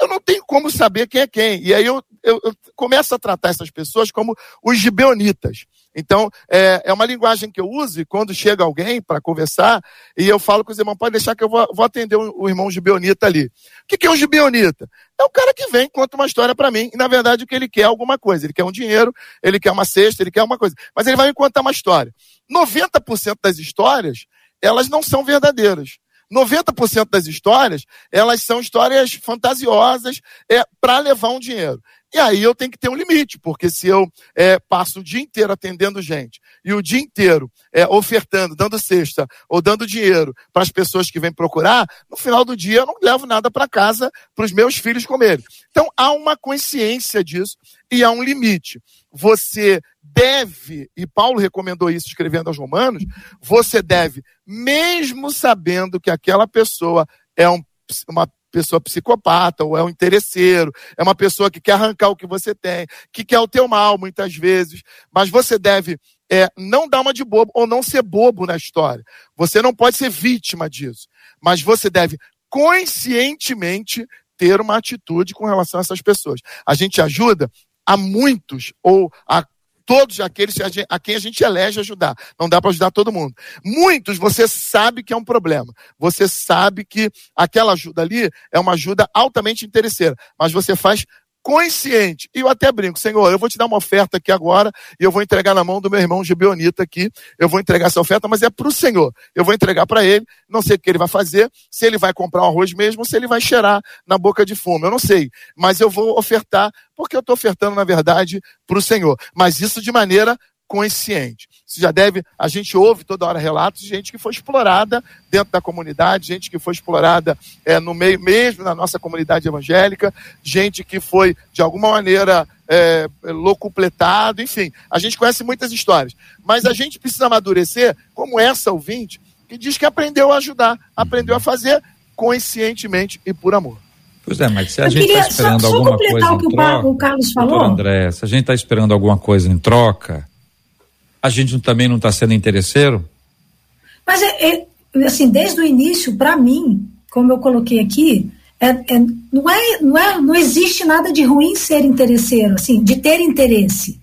eu não tenho como saber quem é quem. E aí eu, eu, eu começo a tratar essas pessoas como os gibeonitas. Então, é, é uma linguagem que eu uso quando chega alguém para conversar e eu falo com os irmãos, pode deixar que eu vou, vou atender o, o, irmão gibeonita ali. O que, que é um gibeonita? É o cara que vem conta uma história para mim e, na verdade, o que ele quer é alguma coisa. Ele quer um dinheiro, ele quer uma cesta, ele quer uma coisa. Mas ele vai me contar uma história. 90% das histórias, elas não são verdadeiras. 90% das histórias, elas são histórias fantasiosas é, para levar um dinheiro. E aí eu tenho que ter um limite, porque se eu é, passo o dia inteiro atendendo gente e o dia inteiro é, ofertando, dando cesta ou dando dinheiro para as pessoas que vêm procurar, no final do dia eu não levo nada para casa para os meus filhos comerem. Então há uma consciência disso e há um limite. Você deve, e Paulo recomendou isso escrevendo aos Romanos, você deve, mesmo sabendo que aquela pessoa é um, uma pessoa psicopata ou é um interesseiro, é uma pessoa que quer arrancar o que você tem, que quer o teu mal muitas vezes, mas você deve é, não dar uma de bobo ou não ser bobo na história. Você não pode ser vítima disso, mas você deve conscientemente ter uma atitude com relação a essas pessoas. A gente ajuda a muitos ou a todos aqueles a quem a gente elege ajudar. Não dá para ajudar todo mundo. Muitos você sabe que é um problema. Você sabe que aquela ajuda ali é uma ajuda altamente interesseira, mas você faz consciente. E eu até brinco, Senhor, eu vou te dar uma oferta aqui agora e eu vou entregar na mão do meu irmão Gibeonita aqui. Eu vou entregar essa oferta, mas é para o Senhor. Eu vou entregar para ele, não sei o que ele vai fazer, se ele vai comprar um arroz mesmo, se ele vai cheirar na boca de fumo. Eu não sei, mas eu vou ofertar porque eu estou ofertando, na verdade, para o Senhor. Mas isso de maneira consciente. Você já deve, a gente ouve toda hora relatos de gente que foi explorada dentro da comunidade, gente que foi explorada é, no meio mesmo na nossa comunidade evangélica, gente que foi de alguma maneira é, locupletado, enfim, a gente conhece muitas histórias, mas a gente precisa amadurecer como essa ouvinte que diz que aprendeu a ajudar, aprendeu a fazer conscientemente e por amor.
Pois é, mas se a Eu gente está esperando só, só alguma coisa
o que
troca,
o Carlos falou,
André, se a gente está esperando alguma coisa em troca, a gente também não está sendo interesseiro?
Mas, é, é, assim, desde o início, para mim, como eu coloquei aqui, é, é, não, é, não, é, não existe nada de ruim ser interesseiro, assim, de ter interesse.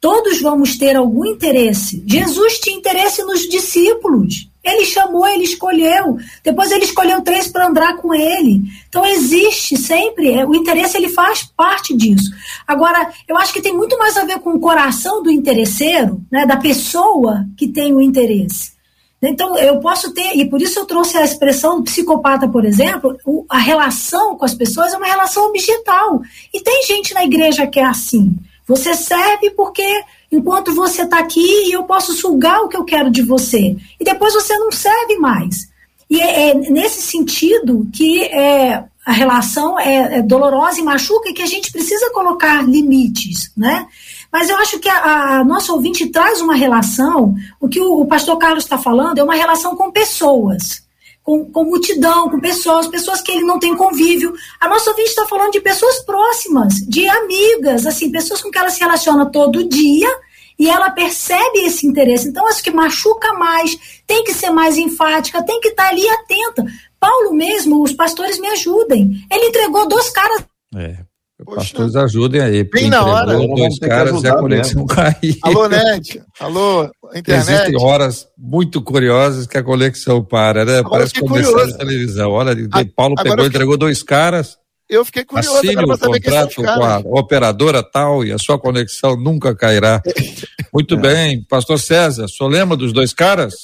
Todos vamos ter algum interesse. Jesus tinha interesse nos discípulos. Ele chamou, ele escolheu. Depois ele escolheu três para andar com ele. Então existe sempre, é, o interesse ele faz parte disso. Agora, eu acho que tem muito mais a ver com o coração do interesseiro, né, da pessoa que tem o interesse. Então, eu posso ter, e por isso eu trouxe a expressão psicopata, por exemplo, a relação com as pessoas é uma relação objetal. E tem gente na igreja que é assim. Você serve porque enquanto você está aqui eu posso sugar o que eu quero de você. E depois você não serve mais. E é, é nesse sentido que é, a relação é, é, dolorosa e machuca e que a gente precisa colocar limites, né? Mas eu acho que a, a nossa ouvinte traz uma relação, o que o, o pastor Carlos está falando é uma relação com pessoas, com, com, multidão, com pessoas, pessoas que ele não tem convívio. A nossa ouvinte está falando de pessoas próximas, de amigas, assim, pessoas com que ela se relaciona todo dia e ela percebe esse interesse. Então, acho que machuca mais, tem que ser mais enfática, tem que estar tá ali atenta. Paulo mesmo, os pastores me ajudem. Ele entregou dois caras.
É. Poxa. Pastores ajudem aí.
Bem na hora.
Dois caras e a conexão caiu.
Alô, net. Alô, internet.
Existem horas muito curiosas que a conexão para, né? Agora Parece comercial de televisão. Olha, a, Paulo pegou e fiquei... entregou dois caras.
Eu fiquei curioso
Assine o contrato com a operadora tal e a sua conexão nunca cairá. Muito é. bem, pastor César, só lembra dos dois caras?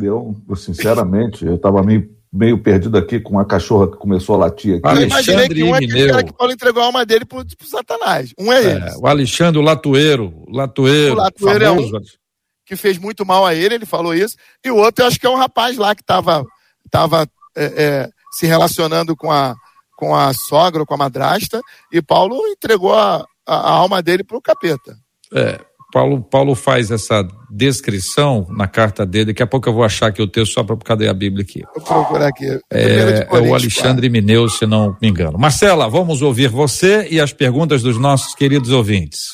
Eu, sinceramente, eu estava meio meio perdido aqui com uma cachorra que começou a latir aqui.
Eu imaginei que um é aquele cara que Paulo entregou a alma dele pro, pro Satanás. Um é, é ele.
O Alexandre o Latueiro. Latueiro, o Latueiro famoso. é um
que fez muito mal a ele, ele falou isso. E o outro, eu acho que é um rapaz lá que estava tava, é, é, se relacionando com a, com a sogra, com a madrasta, e Paulo entregou a, a, a alma dele pro capeta.
É, Paulo, Paulo faz essa descrição na carta dele. Daqui a pouco eu vou achar aqui o texto só para cadê a Bíblia aqui.
Vou procurar aqui.
É, é o Alexandre Mineu, se não me engano. Marcela, vamos ouvir você e as perguntas dos nossos queridos ouvintes.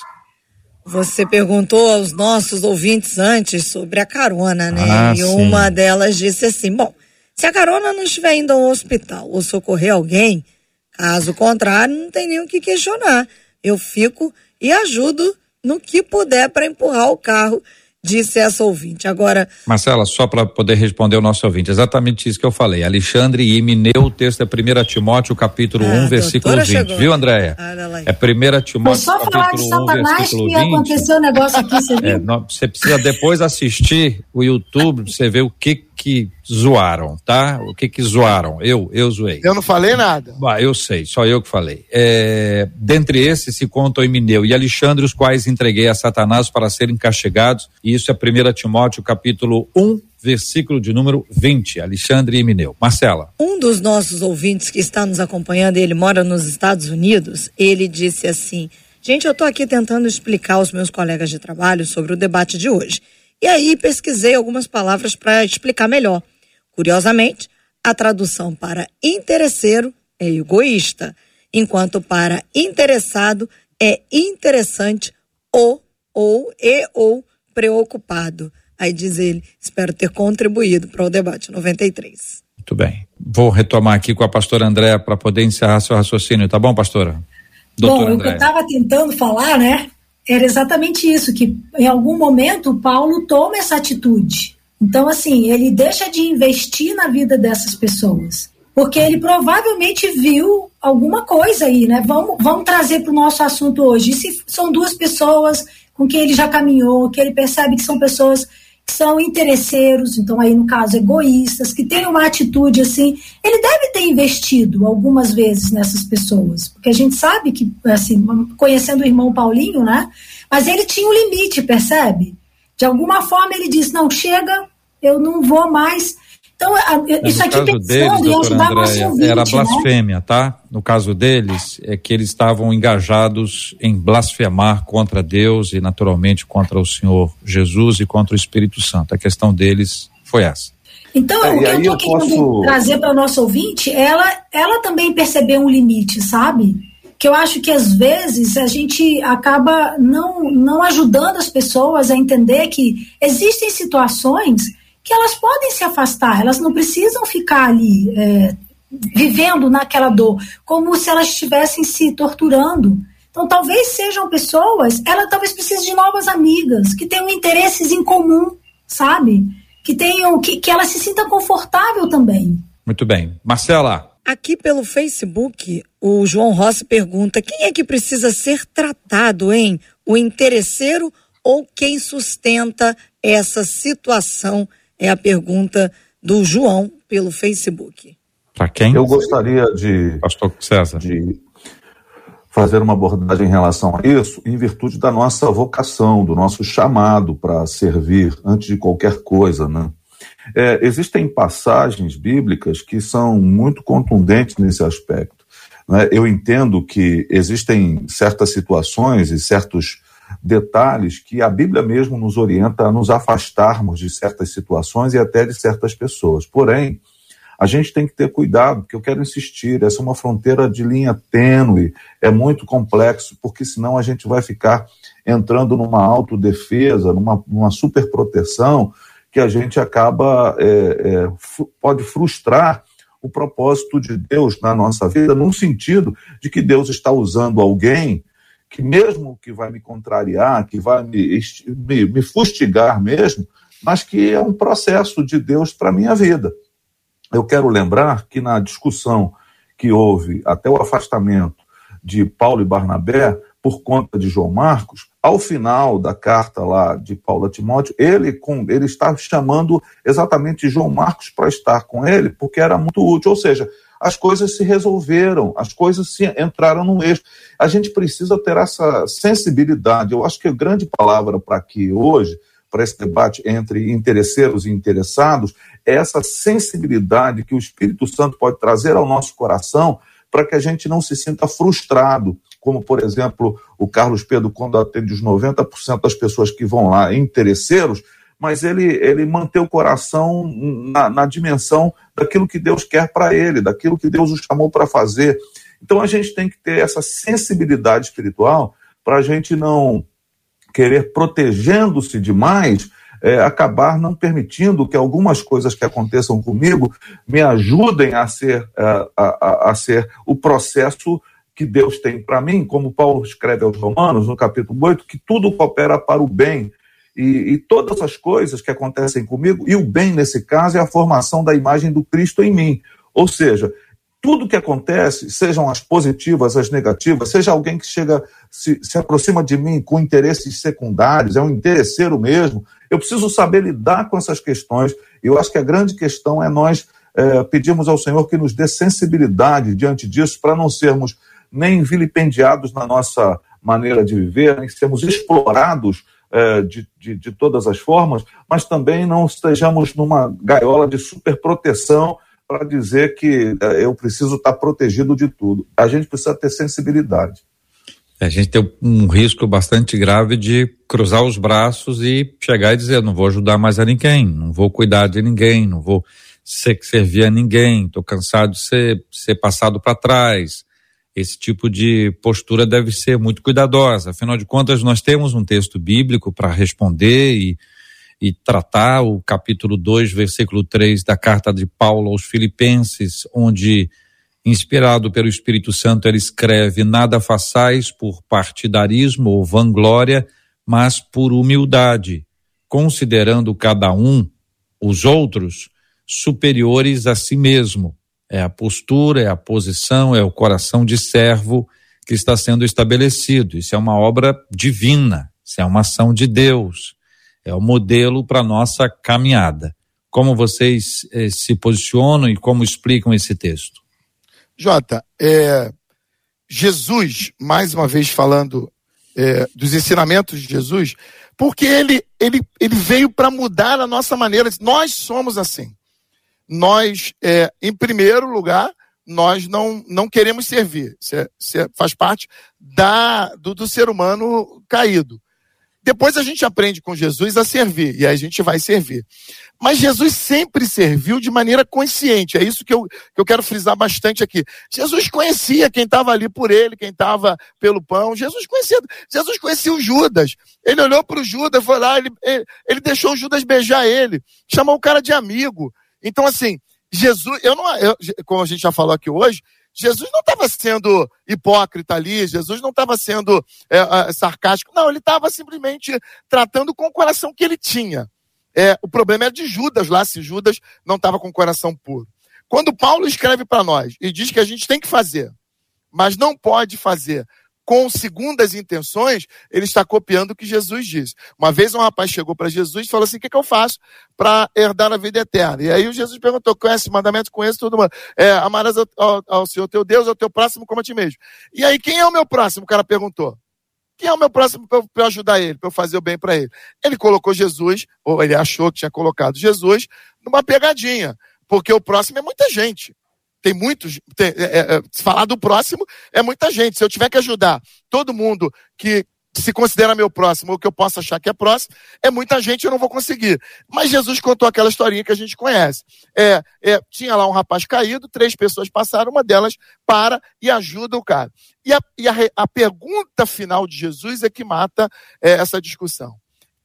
Você perguntou aos nossos ouvintes antes sobre a carona, né? Ah, e sim. uma delas disse assim: bom, se a carona não estiver indo ao hospital ou socorrer alguém, caso contrário, não tem nem o que questionar. Eu fico e ajudo no que puder para empurrar o carro, disse essa ouvinte. Agora.
Marcela, só para poder responder o nosso ouvinte, exatamente isso que eu falei. Alexandre Imineu, o texto é 1 Timóteo, capítulo ah, 1, versículo 20. Chegou. Viu, Andréia? Ah, é 1 Timóteo,
só falar de Satanás 1, que aconteceu um negócio aqui, você viu? É,
não, você precisa depois assistir o YouTube, você ver o que que zoaram, tá? O que que zoaram? Eu, eu zoei.
Eu não falei nada.
Ah, eu sei, só eu que falei. É, dentre esses se contam Emineu e Alexandre, os quais entreguei a Satanás para serem castigados, e isso é 1 Timóteo capítulo 1, versículo de número 20, Alexandre Emineu. Marcela.
Um dos nossos ouvintes que está nos acompanhando, ele mora nos Estados Unidos, ele disse assim, gente, eu estou aqui tentando explicar aos meus colegas de trabalho sobre o debate de hoje. E aí pesquisei algumas palavras para explicar melhor. Curiosamente, a tradução para interesseiro é egoísta, enquanto para interessado é interessante ou ou e ou preocupado. Aí diz ele, espero ter contribuído para o debate 93.
Muito bem. Vou retomar aqui com a pastora Andréa para poder encerrar seu raciocínio, tá bom, pastora?
Doutora bom, o que eu estava tentando falar, né, era exatamente isso, que em algum momento Paulo toma essa atitude. Então, assim, ele deixa de investir na vida dessas pessoas. Porque ele provavelmente viu alguma coisa aí, né? Vamos, vamos trazer para o nosso assunto hoje. E se são duas pessoas com quem ele já caminhou, que ele percebe que são pessoas que são interesseiros, então aí no caso egoístas, que têm uma atitude assim, ele deve ter investido algumas vezes nessas pessoas, porque a gente sabe que, assim, conhecendo o irmão Paulinho, né? Mas ele tinha um limite, percebe? De alguma forma ele disse, não, chega, eu não vou mais então, isso aqui pensando deles, em ajudar Andréia, ouvinte,
Era né? blasfêmia, né? tá? No caso deles, é que eles estavam engajados em blasfemar contra Deus e, naturalmente, contra o Senhor Jesus e contra o Espírito Santo. A questão deles foi essa.
Então, é, o que eu estou querendo posso... trazer para o nosso ouvinte, ela, ela também percebeu um limite, sabe? Que eu acho que às vezes a gente acaba não, não ajudando as pessoas a entender que existem situações que elas podem se afastar, elas não precisam ficar ali é, vivendo naquela dor, como se elas estivessem se torturando. Então, talvez sejam pessoas, ela talvez precise de novas amigas, que tenham interesses em comum, sabe? Que tenham, que, que ela se sinta confortável também.
Muito bem. Marcela.
Aqui pelo Facebook, o João Rossi pergunta: quem é que precisa ser tratado, hein? O interesseiro ou quem sustenta essa situação é a pergunta do João pelo Facebook.
Para quem?
Eu gostaria de,
Pastor César.
de fazer uma abordagem em relação a isso, em virtude da nossa vocação, do nosso chamado para servir antes de qualquer coisa, né? É, existem passagens bíblicas que são muito contundentes nesse aspecto. Né? Eu entendo que existem certas situações e certos detalhes que a Bíblia mesmo nos orienta a nos afastarmos de certas situações e até de certas pessoas. Porém, a gente tem que ter cuidado, porque eu quero insistir, essa é uma fronteira de linha tênue, é muito complexo, porque senão a gente vai ficar entrando numa autodefesa, numa, numa superproteção, que a gente acaba, é, é, pode frustrar o propósito de Deus na nossa vida, num sentido de que Deus está usando alguém que, mesmo que vai me contrariar, que vai me, me, me fustigar mesmo, mas que é um processo de Deus para a minha vida. Eu quero lembrar que na discussão que houve até o afastamento de Paulo e Barnabé por conta de João Marcos, ao final da carta lá de Paulo a Timóteo, ele, com, ele está chamando exatamente João Marcos para estar com ele, porque era muito útil. Ou seja, as coisas se resolveram, as coisas se entraram no eixo. A gente precisa ter essa sensibilidade. Eu acho que a grande palavra para aqui hoje, para esse debate entre interesseiros e interessados, é essa sensibilidade que o Espírito Santo pode trazer ao nosso coração para que a gente não se sinta frustrado, como, por exemplo, o Carlos Pedro, quando atende os 90% das pessoas que vão lá, interesseiros, mas ele, ele manter o coração na, na dimensão daquilo que Deus quer para ele, daquilo que Deus o chamou para fazer. Então a gente tem que ter essa sensibilidade espiritual para a gente não querer, protegendo-se demais, é, acabar não permitindo que algumas coisas que aconteçam comigo me ajudem a ser, a, a, a ser o processo que Deus tem para mim, como Paulo escreve aos Romanos, no capítulo 8, que tudo coopera para o bem. E, e, todas as coisas que acontecem comigo, e o bem nesse caso é a formação da imagem do Cristo em mim. Ou seja, tudo que acontece, sejam as positivas, as negativas, seja alguém que chega, se, se aproxima de mim com interesses secundários, é um interesseiro mesmo, eu preciso saber lidar com essas questões. E eu acho que a grande questão é nós é, pedirmos ao Senhor que nos dê sensibilidade diante disso, para não sermos nem vilipendiados na nossa maneira de viver, nem sermos explorados é, de, de, de, todas as formas, mas também não estejamos numa gaiola de superproteção para dizer que é, eu preciso estar protegido de tudo. A gente precisa ter sensibilidade.
A gente tem um risco bastante grave de cruzar os braços e chegar e dizer: não vou ajudar mais a ninguém, não vou cuidar de ninguém, não vou servir a ninguém, estou cansado de ser, ser passado para trás, esse tipo de postura deve ser muito cuidadosa. Afinal de contas, nós temos um texto bíblico para responder e, e tratar o capítulo 2, versículo 3 da carta de Paulo aos Filipenses, onde, inspirado pelo Espírito Santo, ele escreve: Nada façais por partidarismo ou vanglória, mas por humildade, considerando cada um, os outros, superiores a si mesmo é a postura, é a posição, é o coração de servo que está sendo estabelecido. Isso é uma obra divina, isso é uma ação de Deus, é o modelo para nossa caminhada. Como vocês eh, se posicionam e como explicam esse texto?
Jota, é, Jesus, mais uma vez falando é, dos ensinamentos de Jesus, porque ele, ele, ele veio para mudar a nossa maneira. Nós somos assim nós, é, em primeiro lugar, nós não, não queremos servir. Isso, é, isso é, faz parte da, do, do ser humano caído. Depois a gente aprende com Jesus a servir, e aí a gente vai servir. Mas Jesus sempre serviu de maneira consciente, é isso que eu, que eu quero frisar bastante aqui. Jesus conhecia quem estava ali por ele, quem estava pelo pão. Jesus conhecia, Jesus conhecia o Judas. Ele olhou para o Judas, foi lá, ele, ele, ele deixou o Judas beijar ele, chamou o cara de amigo. Então, assim, Jesus, eu não, eu, como a gente já falou aqui hoje, Jesus não estava sendo hipócrita ali, Jesus não estava sendo é, é, sarcástico, não, ele estava simplesmente tratando com o coração que ele tinha. É, o problema é de Judas lá, se Judas não estava com o coração puro. Quando Paulo escreve para nós e diz que a gente tem que fazer, mas não pode fazer com segundas intenções, ele está copiando o que Jesus disse. Uma vez um rapaz chegou para Jesus e falou assim: o que, que eu faço para herdar a vida eterna? E aí o Jesus perguntou: conhece mandamento? Conheço todo mundo. É, amarás ao, ao, ao Senhor teu Deus, ao teu próximo como a ti mesmo. E aí, quem é o meu próximo? O cara perguntou. Quem é o meu próximo para eu ajudar ele, para eu fazer o bem para ele? Ele colocou Jesus, ou ele achou que tinha colocado Jesus, numa pegadinha, porque o próximo é muita gente. Tem muitos. Tem, é, é, se falar do próximo, é muita gente. Se eu tiver que ajudar todo mundo que se considera meu próximo ou que eu possa achar que é próximo, é muita gente eu não vou conseguir. Mas Jesus contou aquela historinha que a gente conhece. É, é, tinha lá um rapaz caído, três pessoas passaram, uma delas para e ajuda o cara. E a, e a, a pergunta final de Jesus é que mata é, essa discussão.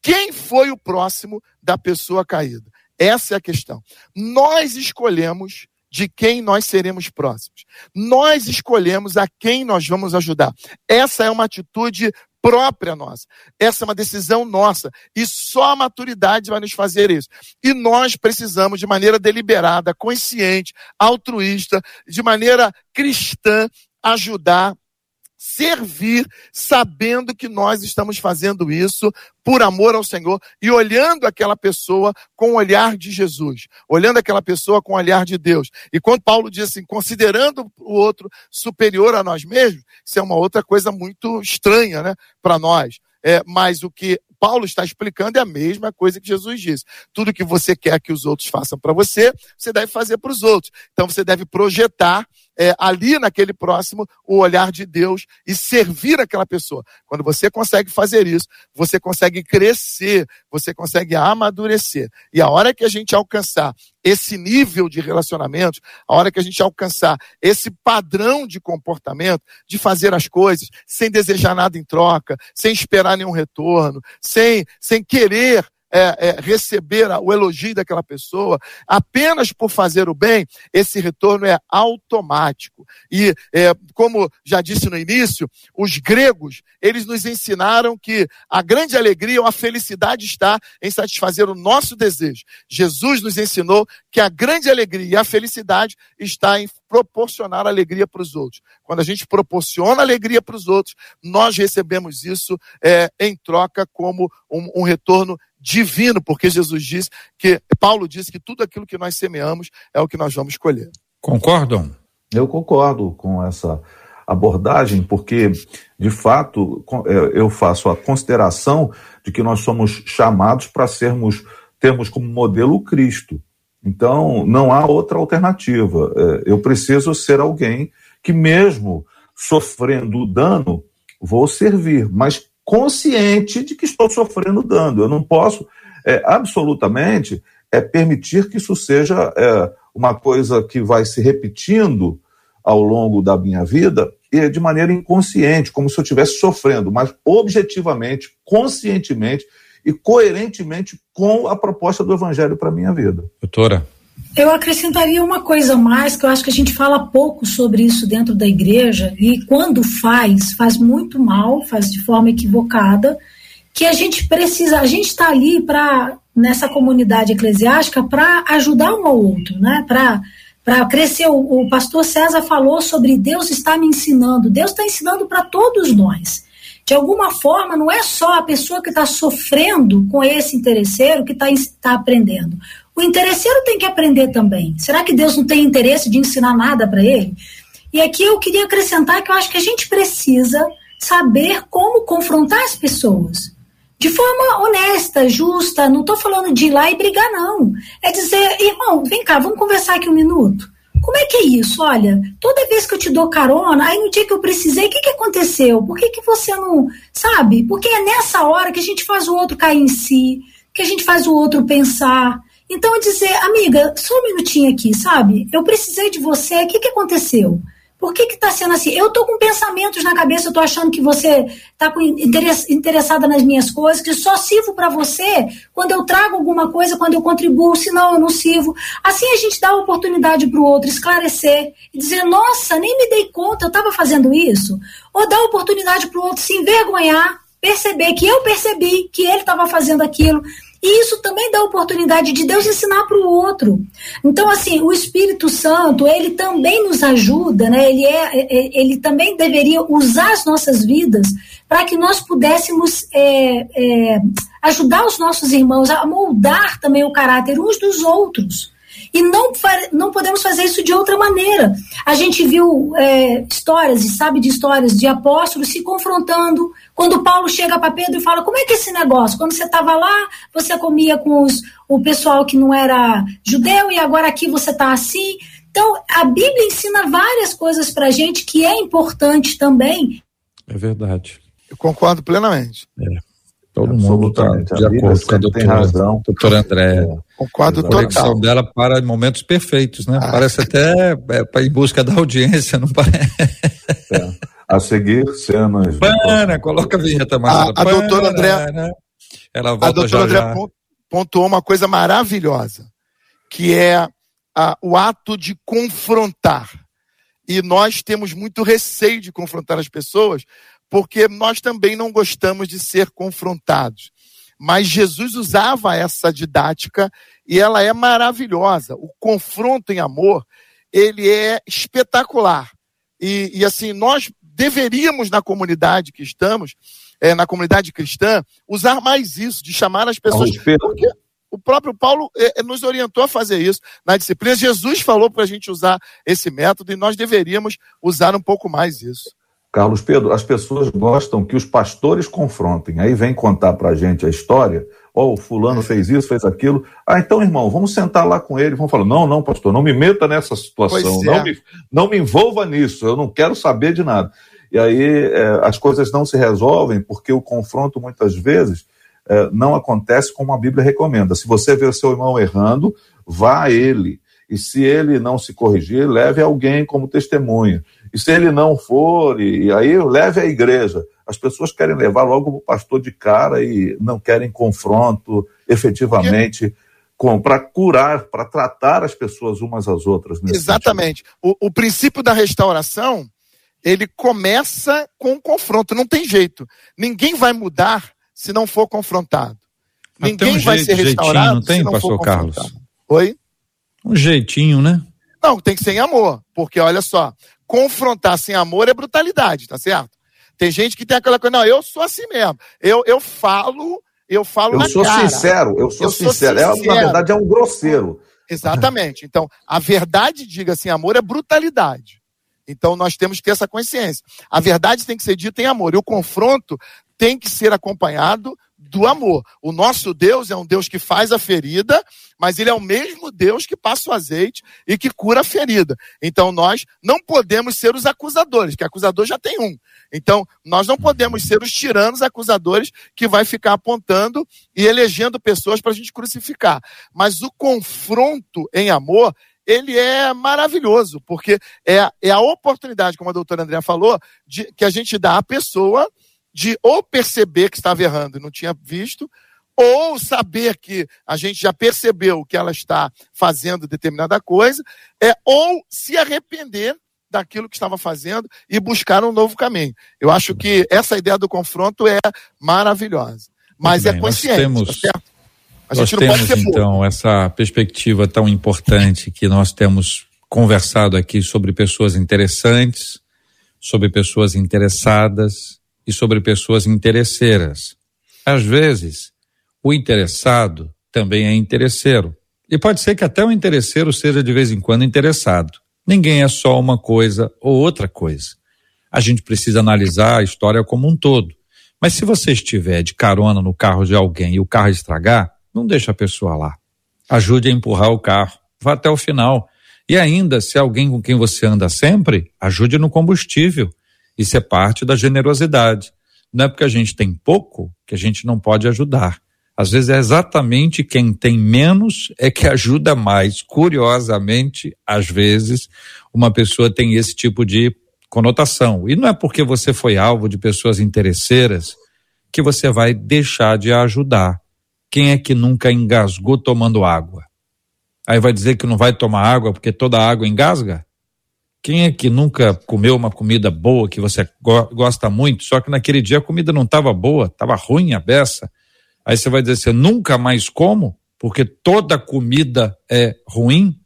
Quem foi o próximo da pessoa caída? Essa é a questão. Nós escolhemos de quem nós seremos próximos. Nós escolhemos a quem nós vamos ajudar. Essa é uma atitude própria nossa. Essa é uma decisão nossa. E só a maturidade vai nos fazer isso. E nós precisamos, de maneira deliberada, consciente, altruísta, de maneira cristã, ajudar servir, sabendo que nós estamos fazendo isso por amor ao Senhor e olhando aquela pessoa com o olhar de Jesus, olhando aquela pessoa com o olhar de Deus. E quando Paulo diz assim, considerando o outro superior a nós mesmos, isso é uma outra coisa muito estranha, né, para nós. É, mas o que Paulo está explicando é a mesma coisa que Jesus disse. Tudo que você quer que os outros façam para você, você deve fazer para os outros. Então você deve projetar é, ali naquele próximo o olhar de Deus e servir aquela pessoa. Quando você consegue fazer isso, você consegue crescer, você consegue amadurecer. E a hora que a gente alcançar esse nível de relacionamento, a hora que a gente alcançar esse padrão de comportamento, de fazer as coisas sem desejar nada em troca, sem esperar nenhum retorno, sem, sem querer é, é, receber o elogio daquela pessoa, apenas por fazer o bem, esse retorno é automático. E, é, como já disse no início, os gregos, eles nos ensinaram que a grande alegria ou a felicidade está em satisfazer o nosso desejo. Jesus nos ensinou que a grande alegria e a felicidade está em proporcionar alegria para os outros. Quando a gente proporciona alegria para os outros, nós recebemos isso é, em troca como um, um retorno divino, porque Jesus diz que, Paulo diz que tudo aquilo que nós semeamos é o que nós vamos colher.
Concordam?
Eu concordo com essa abordagem, porque, de fato, é, eu faço a consideração de que nós somos chamados para sermos, termos como modelo Cristo. Então, não há outra alternativa. É, eu preciso ser alguém que, mesmo sofrendo dano, vou servir, mas consciente de que estou sofrendo dano. Eu não posso é, absolutamente é, permitir que isso seja é, uma coisa que vai se repetindo ao longo da minha vida e de maneira inconsciente, como se eu estivesse sofrendo, mas objetivamente, conscientemente e coerentemente com a proposta do Evangelho para a minha vida.
Doutora.
Eu acrescentaria uma coisa mais, que eu acho que a gente fala pouco sobre isso dentro da igreja, e quando faz, faz muito mal, faz de forma equivocada, que a gente precisa, a gente está ali para, nessa comunidade eclesiástica, para ajudar um ao outro, né? Para para crescer. O, o, pastor César falou sobre Deus está me ensinando. Deus está ensinando para todos nós. De alguma forma, não é só a pessoa que está sofrendo com esse interesseiro que está tá aprendendo. O interesseiro tem que aprender também. Será que Deus não tem interesse de ensinar nada para ele? E aqui eu queria acrescentar que eu acho que a gente precisa saber como confrontar as pessoas. De forma honesta, justa, não estou falando de ir lá e brigar, não. É dizer, irmão, vem cá, vamos conversar aqui um minuto. Como é que é isso? Olha, toda vez que eu te dou carona, aí no dia que eu precisei, o que, que aconteceu? Por que, que você não. Sabe? Porque é nessa hora que a gente faz o outro cair em si, que a gente faz o outro pensar. Então, dizer, amiga, só um minutinho aqui, sabe? Eu precisei de você, o que, que aconteceu? Por que está sendo assim? Eu estou com pensamentos na cabeça, eu estou achando que você está interessada nas minhas coisas, que só sirvo para você quando eu trago alguma coisa, quando eu contribuo, senão eu não sirvo. Assim a gente dá a oportunidade para o outro esclarecer e dizer, nossa, nem me dei conta, eu estava fazendo isso. Ou dá a oportunidade para o outro se envergonhar, perceber que eu percebi que ele estava fazendo aquilo. E isso também dá oportunidade de Deus ensinar para o outro. Então, assim, o Espírito Santo, ele também nos ajuda, né? Ele, é, é, é ele também deveria usar as nossas vidas para que nós pudéssemos é, é, ajudar os nossos irmãos a moldar também o caráter uns dos outros. E não, não podemos fazer isso de outra maneira. A gente viu é, histórias, e sabe de histórias de apóstolos se confrontando. Quando Paulo chega para Pedro e fala: Como é que é esse negócio? Quando você estava lá, você comia com os, o pessoal que não era judeu, e agora aqui você está assim. Então, a Bíblia ensina várias coisas para a gente que é importante também.
É verdade.
Eu concordo plenamente.
É. Todo mundo está de acordo com a doutora, razão. doutora André. É.
Concordo a
total. dela para momentos perfeitos, né? Ah. Parece até é, em busca da audiência, não parece?
É. A seguir, cenas.
Pana, coloca a vinheta,
Marcela. A, a doutora André. Né? Ela volta a doutora já, André já. pontuou uma coisa maravilhosa, que é a, o ato de confrontar. E nós temos muito receio de confrontar as pessoas, porque nós também não gostamos de ser confrontados. Mas Jesus usava essa didática e ela é maravilhosa. O confronto em amor, ele é espetacular. E, e assim, nós deveríamos, na comunidade que estamos, é, na comunidade cristã, usar mais isso, de chamar as pessoas. Porque o próprio Paulo é, é, nos orientou a fazer isso na disciplina. Jesus falou para a gente usar esse método e nós deveríamos usar um pouco mais isso.
Carlos Pedro, as pessoas gostam que os pastores confrontem. Aí vem contar para a gente a história. Ó, oh, o fulano fez isso, fez aquilo. Ah, então, irmão, vamos sentar lá com ele. Vamos falar: não, não, pastor, não me meta nessa situação. Não, é. me, não me envolva nisso. Eu não quero saber de nada. E aí é, as coisas não se resolvem porque o confronto, muitas vezes, é, não acontece como a Bíblia recomenda. Se você vê o seu irmão errando, vá a ele. E se ele não se corrigir, leve alguém como testemunha. E se ele não for, e, e aí leve a igreja. As pessoas querem levar logo o pastor de cara e não querem confronto efetivamente para curar, para tratar as pessoas umas às outras.
Exatamente. O, o, princípio da restauração, ele começa com o confronto, não tem jeito. Ninguém vai mudar se não for confrontado. Ninguém um vai jeito, ser restaurado
não tem,
se não
pastor
for
Carlos?
Oi?
Um jeitinho, né?
Não, tem que ser em amor, porque olha só, confrontar sem amor é brutalidade, tá certo? Tem gente que tem aquela coisa, não, eu sou assim mesmo. Eu, eu falo, eu falo
eu
na
sou
cara.
sincero, eu sou eu sincero. Sou sincero. É, na verdade, é um grosseiro.
Exatamente. Então, a verdade, diga assim, amor é brutalidade. Então, nós temos que ter essa consciência. A verdade tem que ser dita em amor. E o confronto tem que ser acompanhado do amor. O nosso Deus é um Deus que faz a ferida, mas ele é o mesmo Deus que passa o azeite e que cura a ferida. Então nós não podemos ser os acusadores, que acusador já tem um. Então nós não podemos ser os tiranos acusadores que vai ficar apontando e elegendo pessoas para a gente crucificar. Mas o confronto em amor ele é maravilhoso, porque é, é a oportunidade, como a doutora Andréa falou, de, que a gente dá à pessoa de ou perceber que estava errando e não tinha visto, ou saber que a gente já percebeu que ela está fazendo determinada coisa, é ou se arrepender daquilo que estava fazendo e buscar um novo caminho. Eu acho que essa ideia do confronto é maravilhosa. Mas é bem, é consciente,
temos... tá certo? A nós temos, então, essa perspectiva tão importante que nós temos conversado aqui sobre pessoas interessantes, sobre pessoas interessadas, e sobre pessoas interesseiras. Às vezes, o interessado também é interesseiro. E pode ser que até o interesseiro seja de vez em quando interessado. Ninguém é só uma coisa ou outra coisa. A gente precisa analisar a história como um todo. Mas se você estiver de carona no carro de alguém e o carro estragar, não deixe a pessoa lá. Ajude a empurrar o carro. Vá até o final. E ainda, se alguém com quem você anda sempre, ajude no combustível. Isso é parte da generosidade. Não é porque a gente tem pouco que a gente não pode ajudar. Às vezes é exatamente quem tem menos é que ajuda mais. Curiosamente, às vezes, uma pessoa tem esse tipo de conotação. E não é porque você foi alvo de pessoas interesseiras que você vai deixar de ajudar. Quem é que nunca engasgou tomando água? Aí vai dizer que não vai tomar água porque toda água engasga? Quem é que nunca comeu uma comida boa que você go gosta muito, só que naquele dia a comida não estava boa, estava ruim a beça? Aí você vai dizer assim, nunca mais como, porque toda comida é ruim?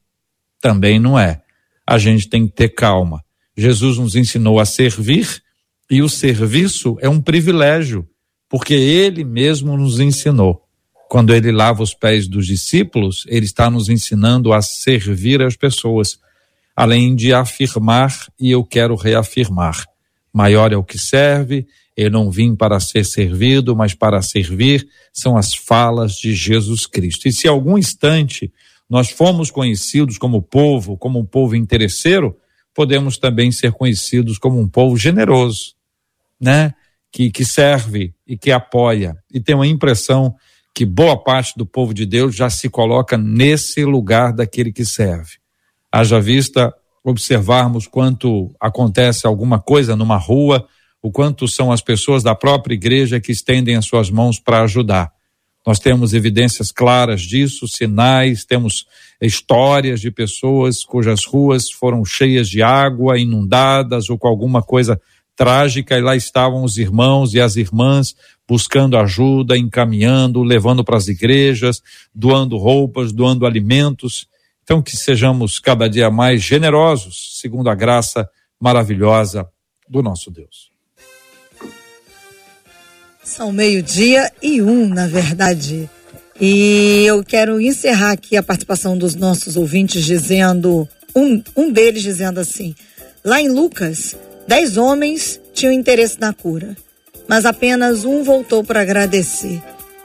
Também não é. A gente tem que ter calma. Jesus nos ensinou a servir e o serviço é um privilégio, porque ele mesmo nos ensinou. Quando ele lava os pés dos discípulos, ele está nos ensinando a servir as pessoas além de afirmar, e eu quero reafirmar: maior é o que serve, eu não vim para ser servido, mas para servir, são as falas de Jesus Cristo. E se algum instante nós fomos conhecidos como povo, como um povo interesseiro, podemos também ser conhecidos como um povo generoso, né? Que, que serve e que apoia. E tem uma impressão que boa parte do povo de Deus já se coloca nesse lugar daquele que serve. Haja vista observarmos quanto acontece alguma coisa numa rua, o quanto são as pessoas da própria igreja que estendem as suas mãos para ajudar. Nós temos evidências claras disso, sinais, temos histórias de pessoas cujas ruas foram cheias de água, inundadas ou com alguma coisa trágica, e lá estavam os irmãos e as irmãs buscando ajuda, encaminhando, levando para as igrejas, doando roupas, doando alimentos. Então, que sejamos cada dia mais generosos, segundo a graça maravilhosa do nosso Deus.
São meio-dia e um, na verdade. E eu quero encerrar aqui a participação dos nossos ouvintes dizendo, um, um deles dizendo assim, lá em Lucas, dez homens tinham interesse na cura, mas apenas um voltou para agradecer.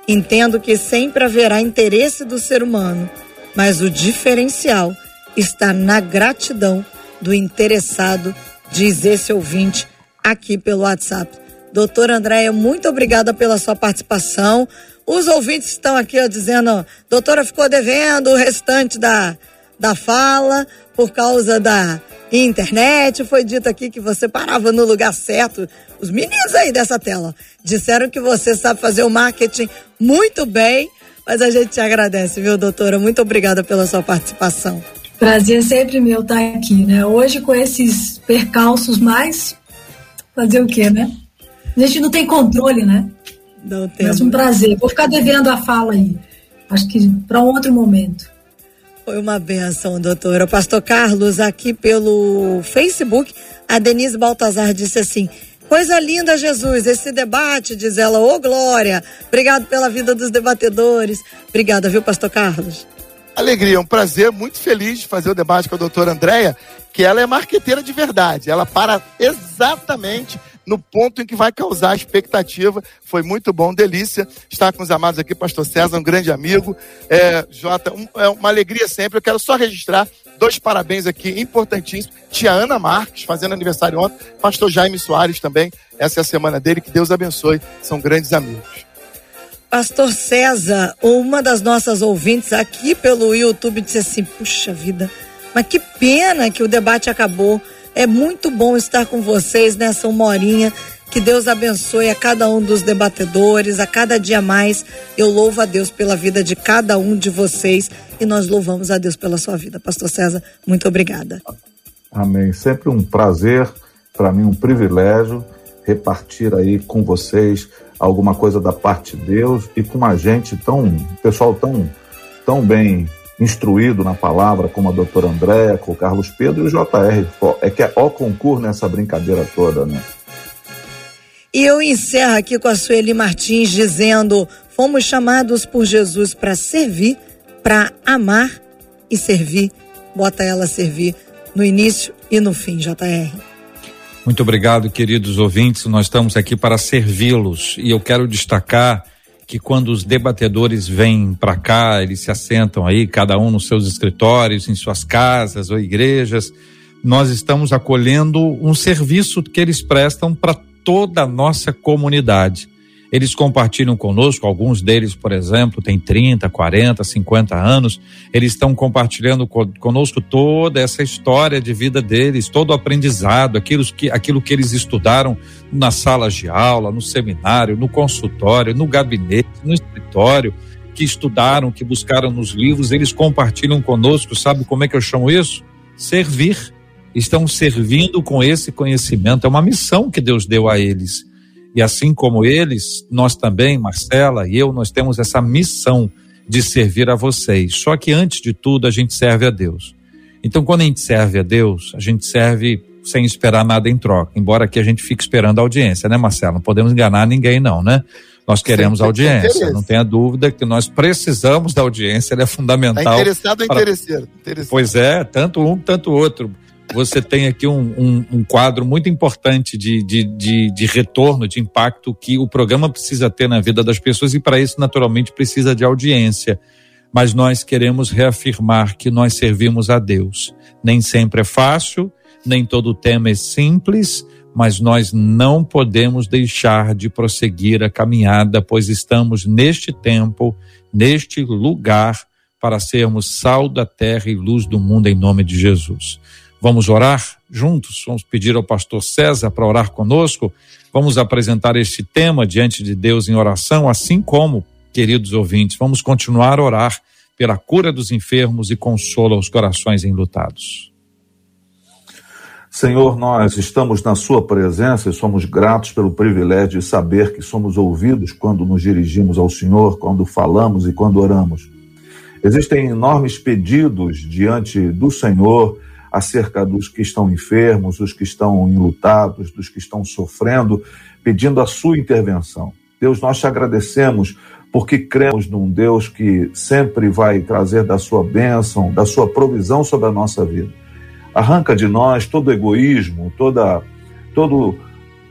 Entendo que sempre haverá interesse do ser humano, mas o diferencial está na gratidão do interessado, diz esse ouvinte aqui pelo WhatsApp. Doutora Andréia, muito obrigada pela sua participação. Os ouvintes estão aqui ó, dizendo, doutora ficou devendo o restante da, da fala por causa da internet. Foi dito aqui que você parava no lugar certo. Os meninos aí dessa tela disseram que você sabe fazer o marketing muito bem mas a gente te agradece, viu, doutora? Muito obrigada pela sua participação.
Prazer sempre meu estar aqui, né? Hoje com esses percalços mais, fazer o quê, né? A gente não tem controle, né? Não tem. Mas um prazer. Vou ficar devendo a fala aí. Acho que para um outro momento.
Foi uma benção, doutora. Pastor Carlos, aqui pelo Facebook, a Denise Baltazar disse assim: Coisa linda, Jesus, esse debate, diz ela, ô oh, glória. Obrigado pela vida dos debatedores. Obrigada, viu, pastor Carlos?
Alegria, um prazer, muito feliz de fazer o debate com a doutora Andréia, que ela é marqueteira de verdade. Ela para exatamente no ponto em que vai causar expectativa. Foi muito bom, delícia estar com os amados aqui, pastor César, um grande amigo. É, Jota, um, é uma alegria sempre. Eu quero só registrar dois parabéns aqui importantíssimos. Tia Ana Marques, fazendo aniversário ontem. Pastor Jaime Soares também. Essa é a semana dele. Que Deus abençoe. São grandes amigos.
Pastor César, uma das nossas ouvintes aqui pelo YouTube disse assim: puxa vida, mas que pena que o debate acabou. É muito bom estar com vocês nessa uma horinha. Que Deus abençoe a cada um dos debatedores, a cada dia mais. Eu louvo a Deus pela vida de cada um de vocês e nós louvamos a Deus pela sua vida. Pastor César, muito obrigada.
Amém. Sempre um prazer, para mim um privilégio repartir aí com vocês alguma coisa da parte de Deus e com uma gente tão, pessoal tão, tão bem instruído na palavra, como a doutora Andréa, com o Carlos Pedro e o JR. É que é ó concurso nessa brincadeira toda, né?
E eu encerro aqui com a Sueli Martins dizendo: fomos chamados por Jesus para servir, para amar e servir. Bota ela a servir no início e no fim, JR.
Muito obrigado, queridos ouvintes. Nós estamos aqui para servi-los e eu quero destacar que quando os debatedores vêm para cá, eles se assentam aí, cada um nos seus escritórios, em suas casas ou igrejas, nós estamos acolhendo um serviço que eles prestam para toda a nossa comunidade. Eles compartilham conosco, alguns deles, por exemplo, têm 30, 40, 50 anos, eles estão compartilhando conosco toda essa história de vida deles, todo o aprendizado, aquilo que, aquilo que eles estudaram nas salas de aula, no seminário, no consultório, no gabinete, no escritório, que estudaram, que buscaram nos livros, eles compartilham conosco, sabe como é que eu chamo isso? Servir. Estão servindo com esse conhecimento, é uma missão que Deus deu a eles. E assim como eles, nós também, Marcela e eu, nós temos essa missão de servir a vocês. Só que antes de tudo, a gente serve a Deus. Então, quando a gente serve a Deus, a gente serve sem esperar nada em troca. Embora aqui a gente fique esperando a audiência, né, Marcelo? Não podemos enganar ninguém, não, né? Nós queremos audiência. Não tenha dúvida que nós precisamos da audiência, ela é fundamental. Tá
interessado ou para... interesseiro?
Pois é, tanto um, tanto outro você tem aqui um, um, um quadro muito importante de, de, de, de, retorno, de impacto que o programa precisa ter na vida das pessoas e para isso, naturalmente, precisa de audiência. mas nós queremos reafirmar que nós servimos a Deus. Nem sempre é fácil, nem todo tema é simples, mas nós não podemos deixar de prosseguir a caminhada, pois estamos neste tempo, neste lugar, para sermos sal da terra e luz do mundo em nome de Jesus. Vamos orar juntos? Vamos pedir ao pastor César para orar conosco. Vamos apresentar este tema diante de Deus em oração, assim como, queridos ouvintes, vamos continuar a orar pela cura dos enfermos e consola os corações enlutados.
Senhor, nós estamos na Sua presença e somos gratos pelo privilégio de saber que somos ouvidos quando nos dirigimos ao Senhor, quando falamos e quando oramos. Existem enormes pedidos diante do Senhor acerca dos que estão enfermos, dos que estão enlutados, dos que estão sofrendo, pedindo a Sua intervenção. Deus, nós te agradecemos porque cremos num Deus que sempre vai trazer da Sua bênção, da Sua provisão sobre a nossa vida arranca de nós todo egoísmo, toda, todo,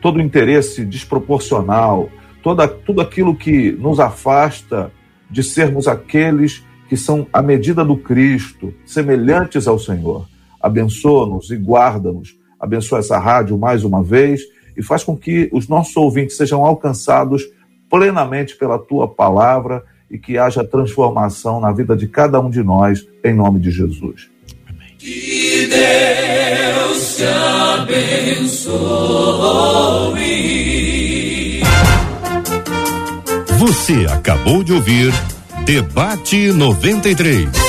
todo interesse desproporcional, toda, tudo aquilo que nos afasta de sermos aqueles que são a medida do Cristo, semelhantes ao Senhor. Abençoa-nos e guarda-nos. Abençoa essa rádio mais uma vez e faz com que os nossos ouvintes sejam alcançados plenamente pela tua palavra e que haja transformação na vida de cada um de nós, em nome de Jesus.
Que Deus te abençoe. Você acabou de ouvir Debate 93.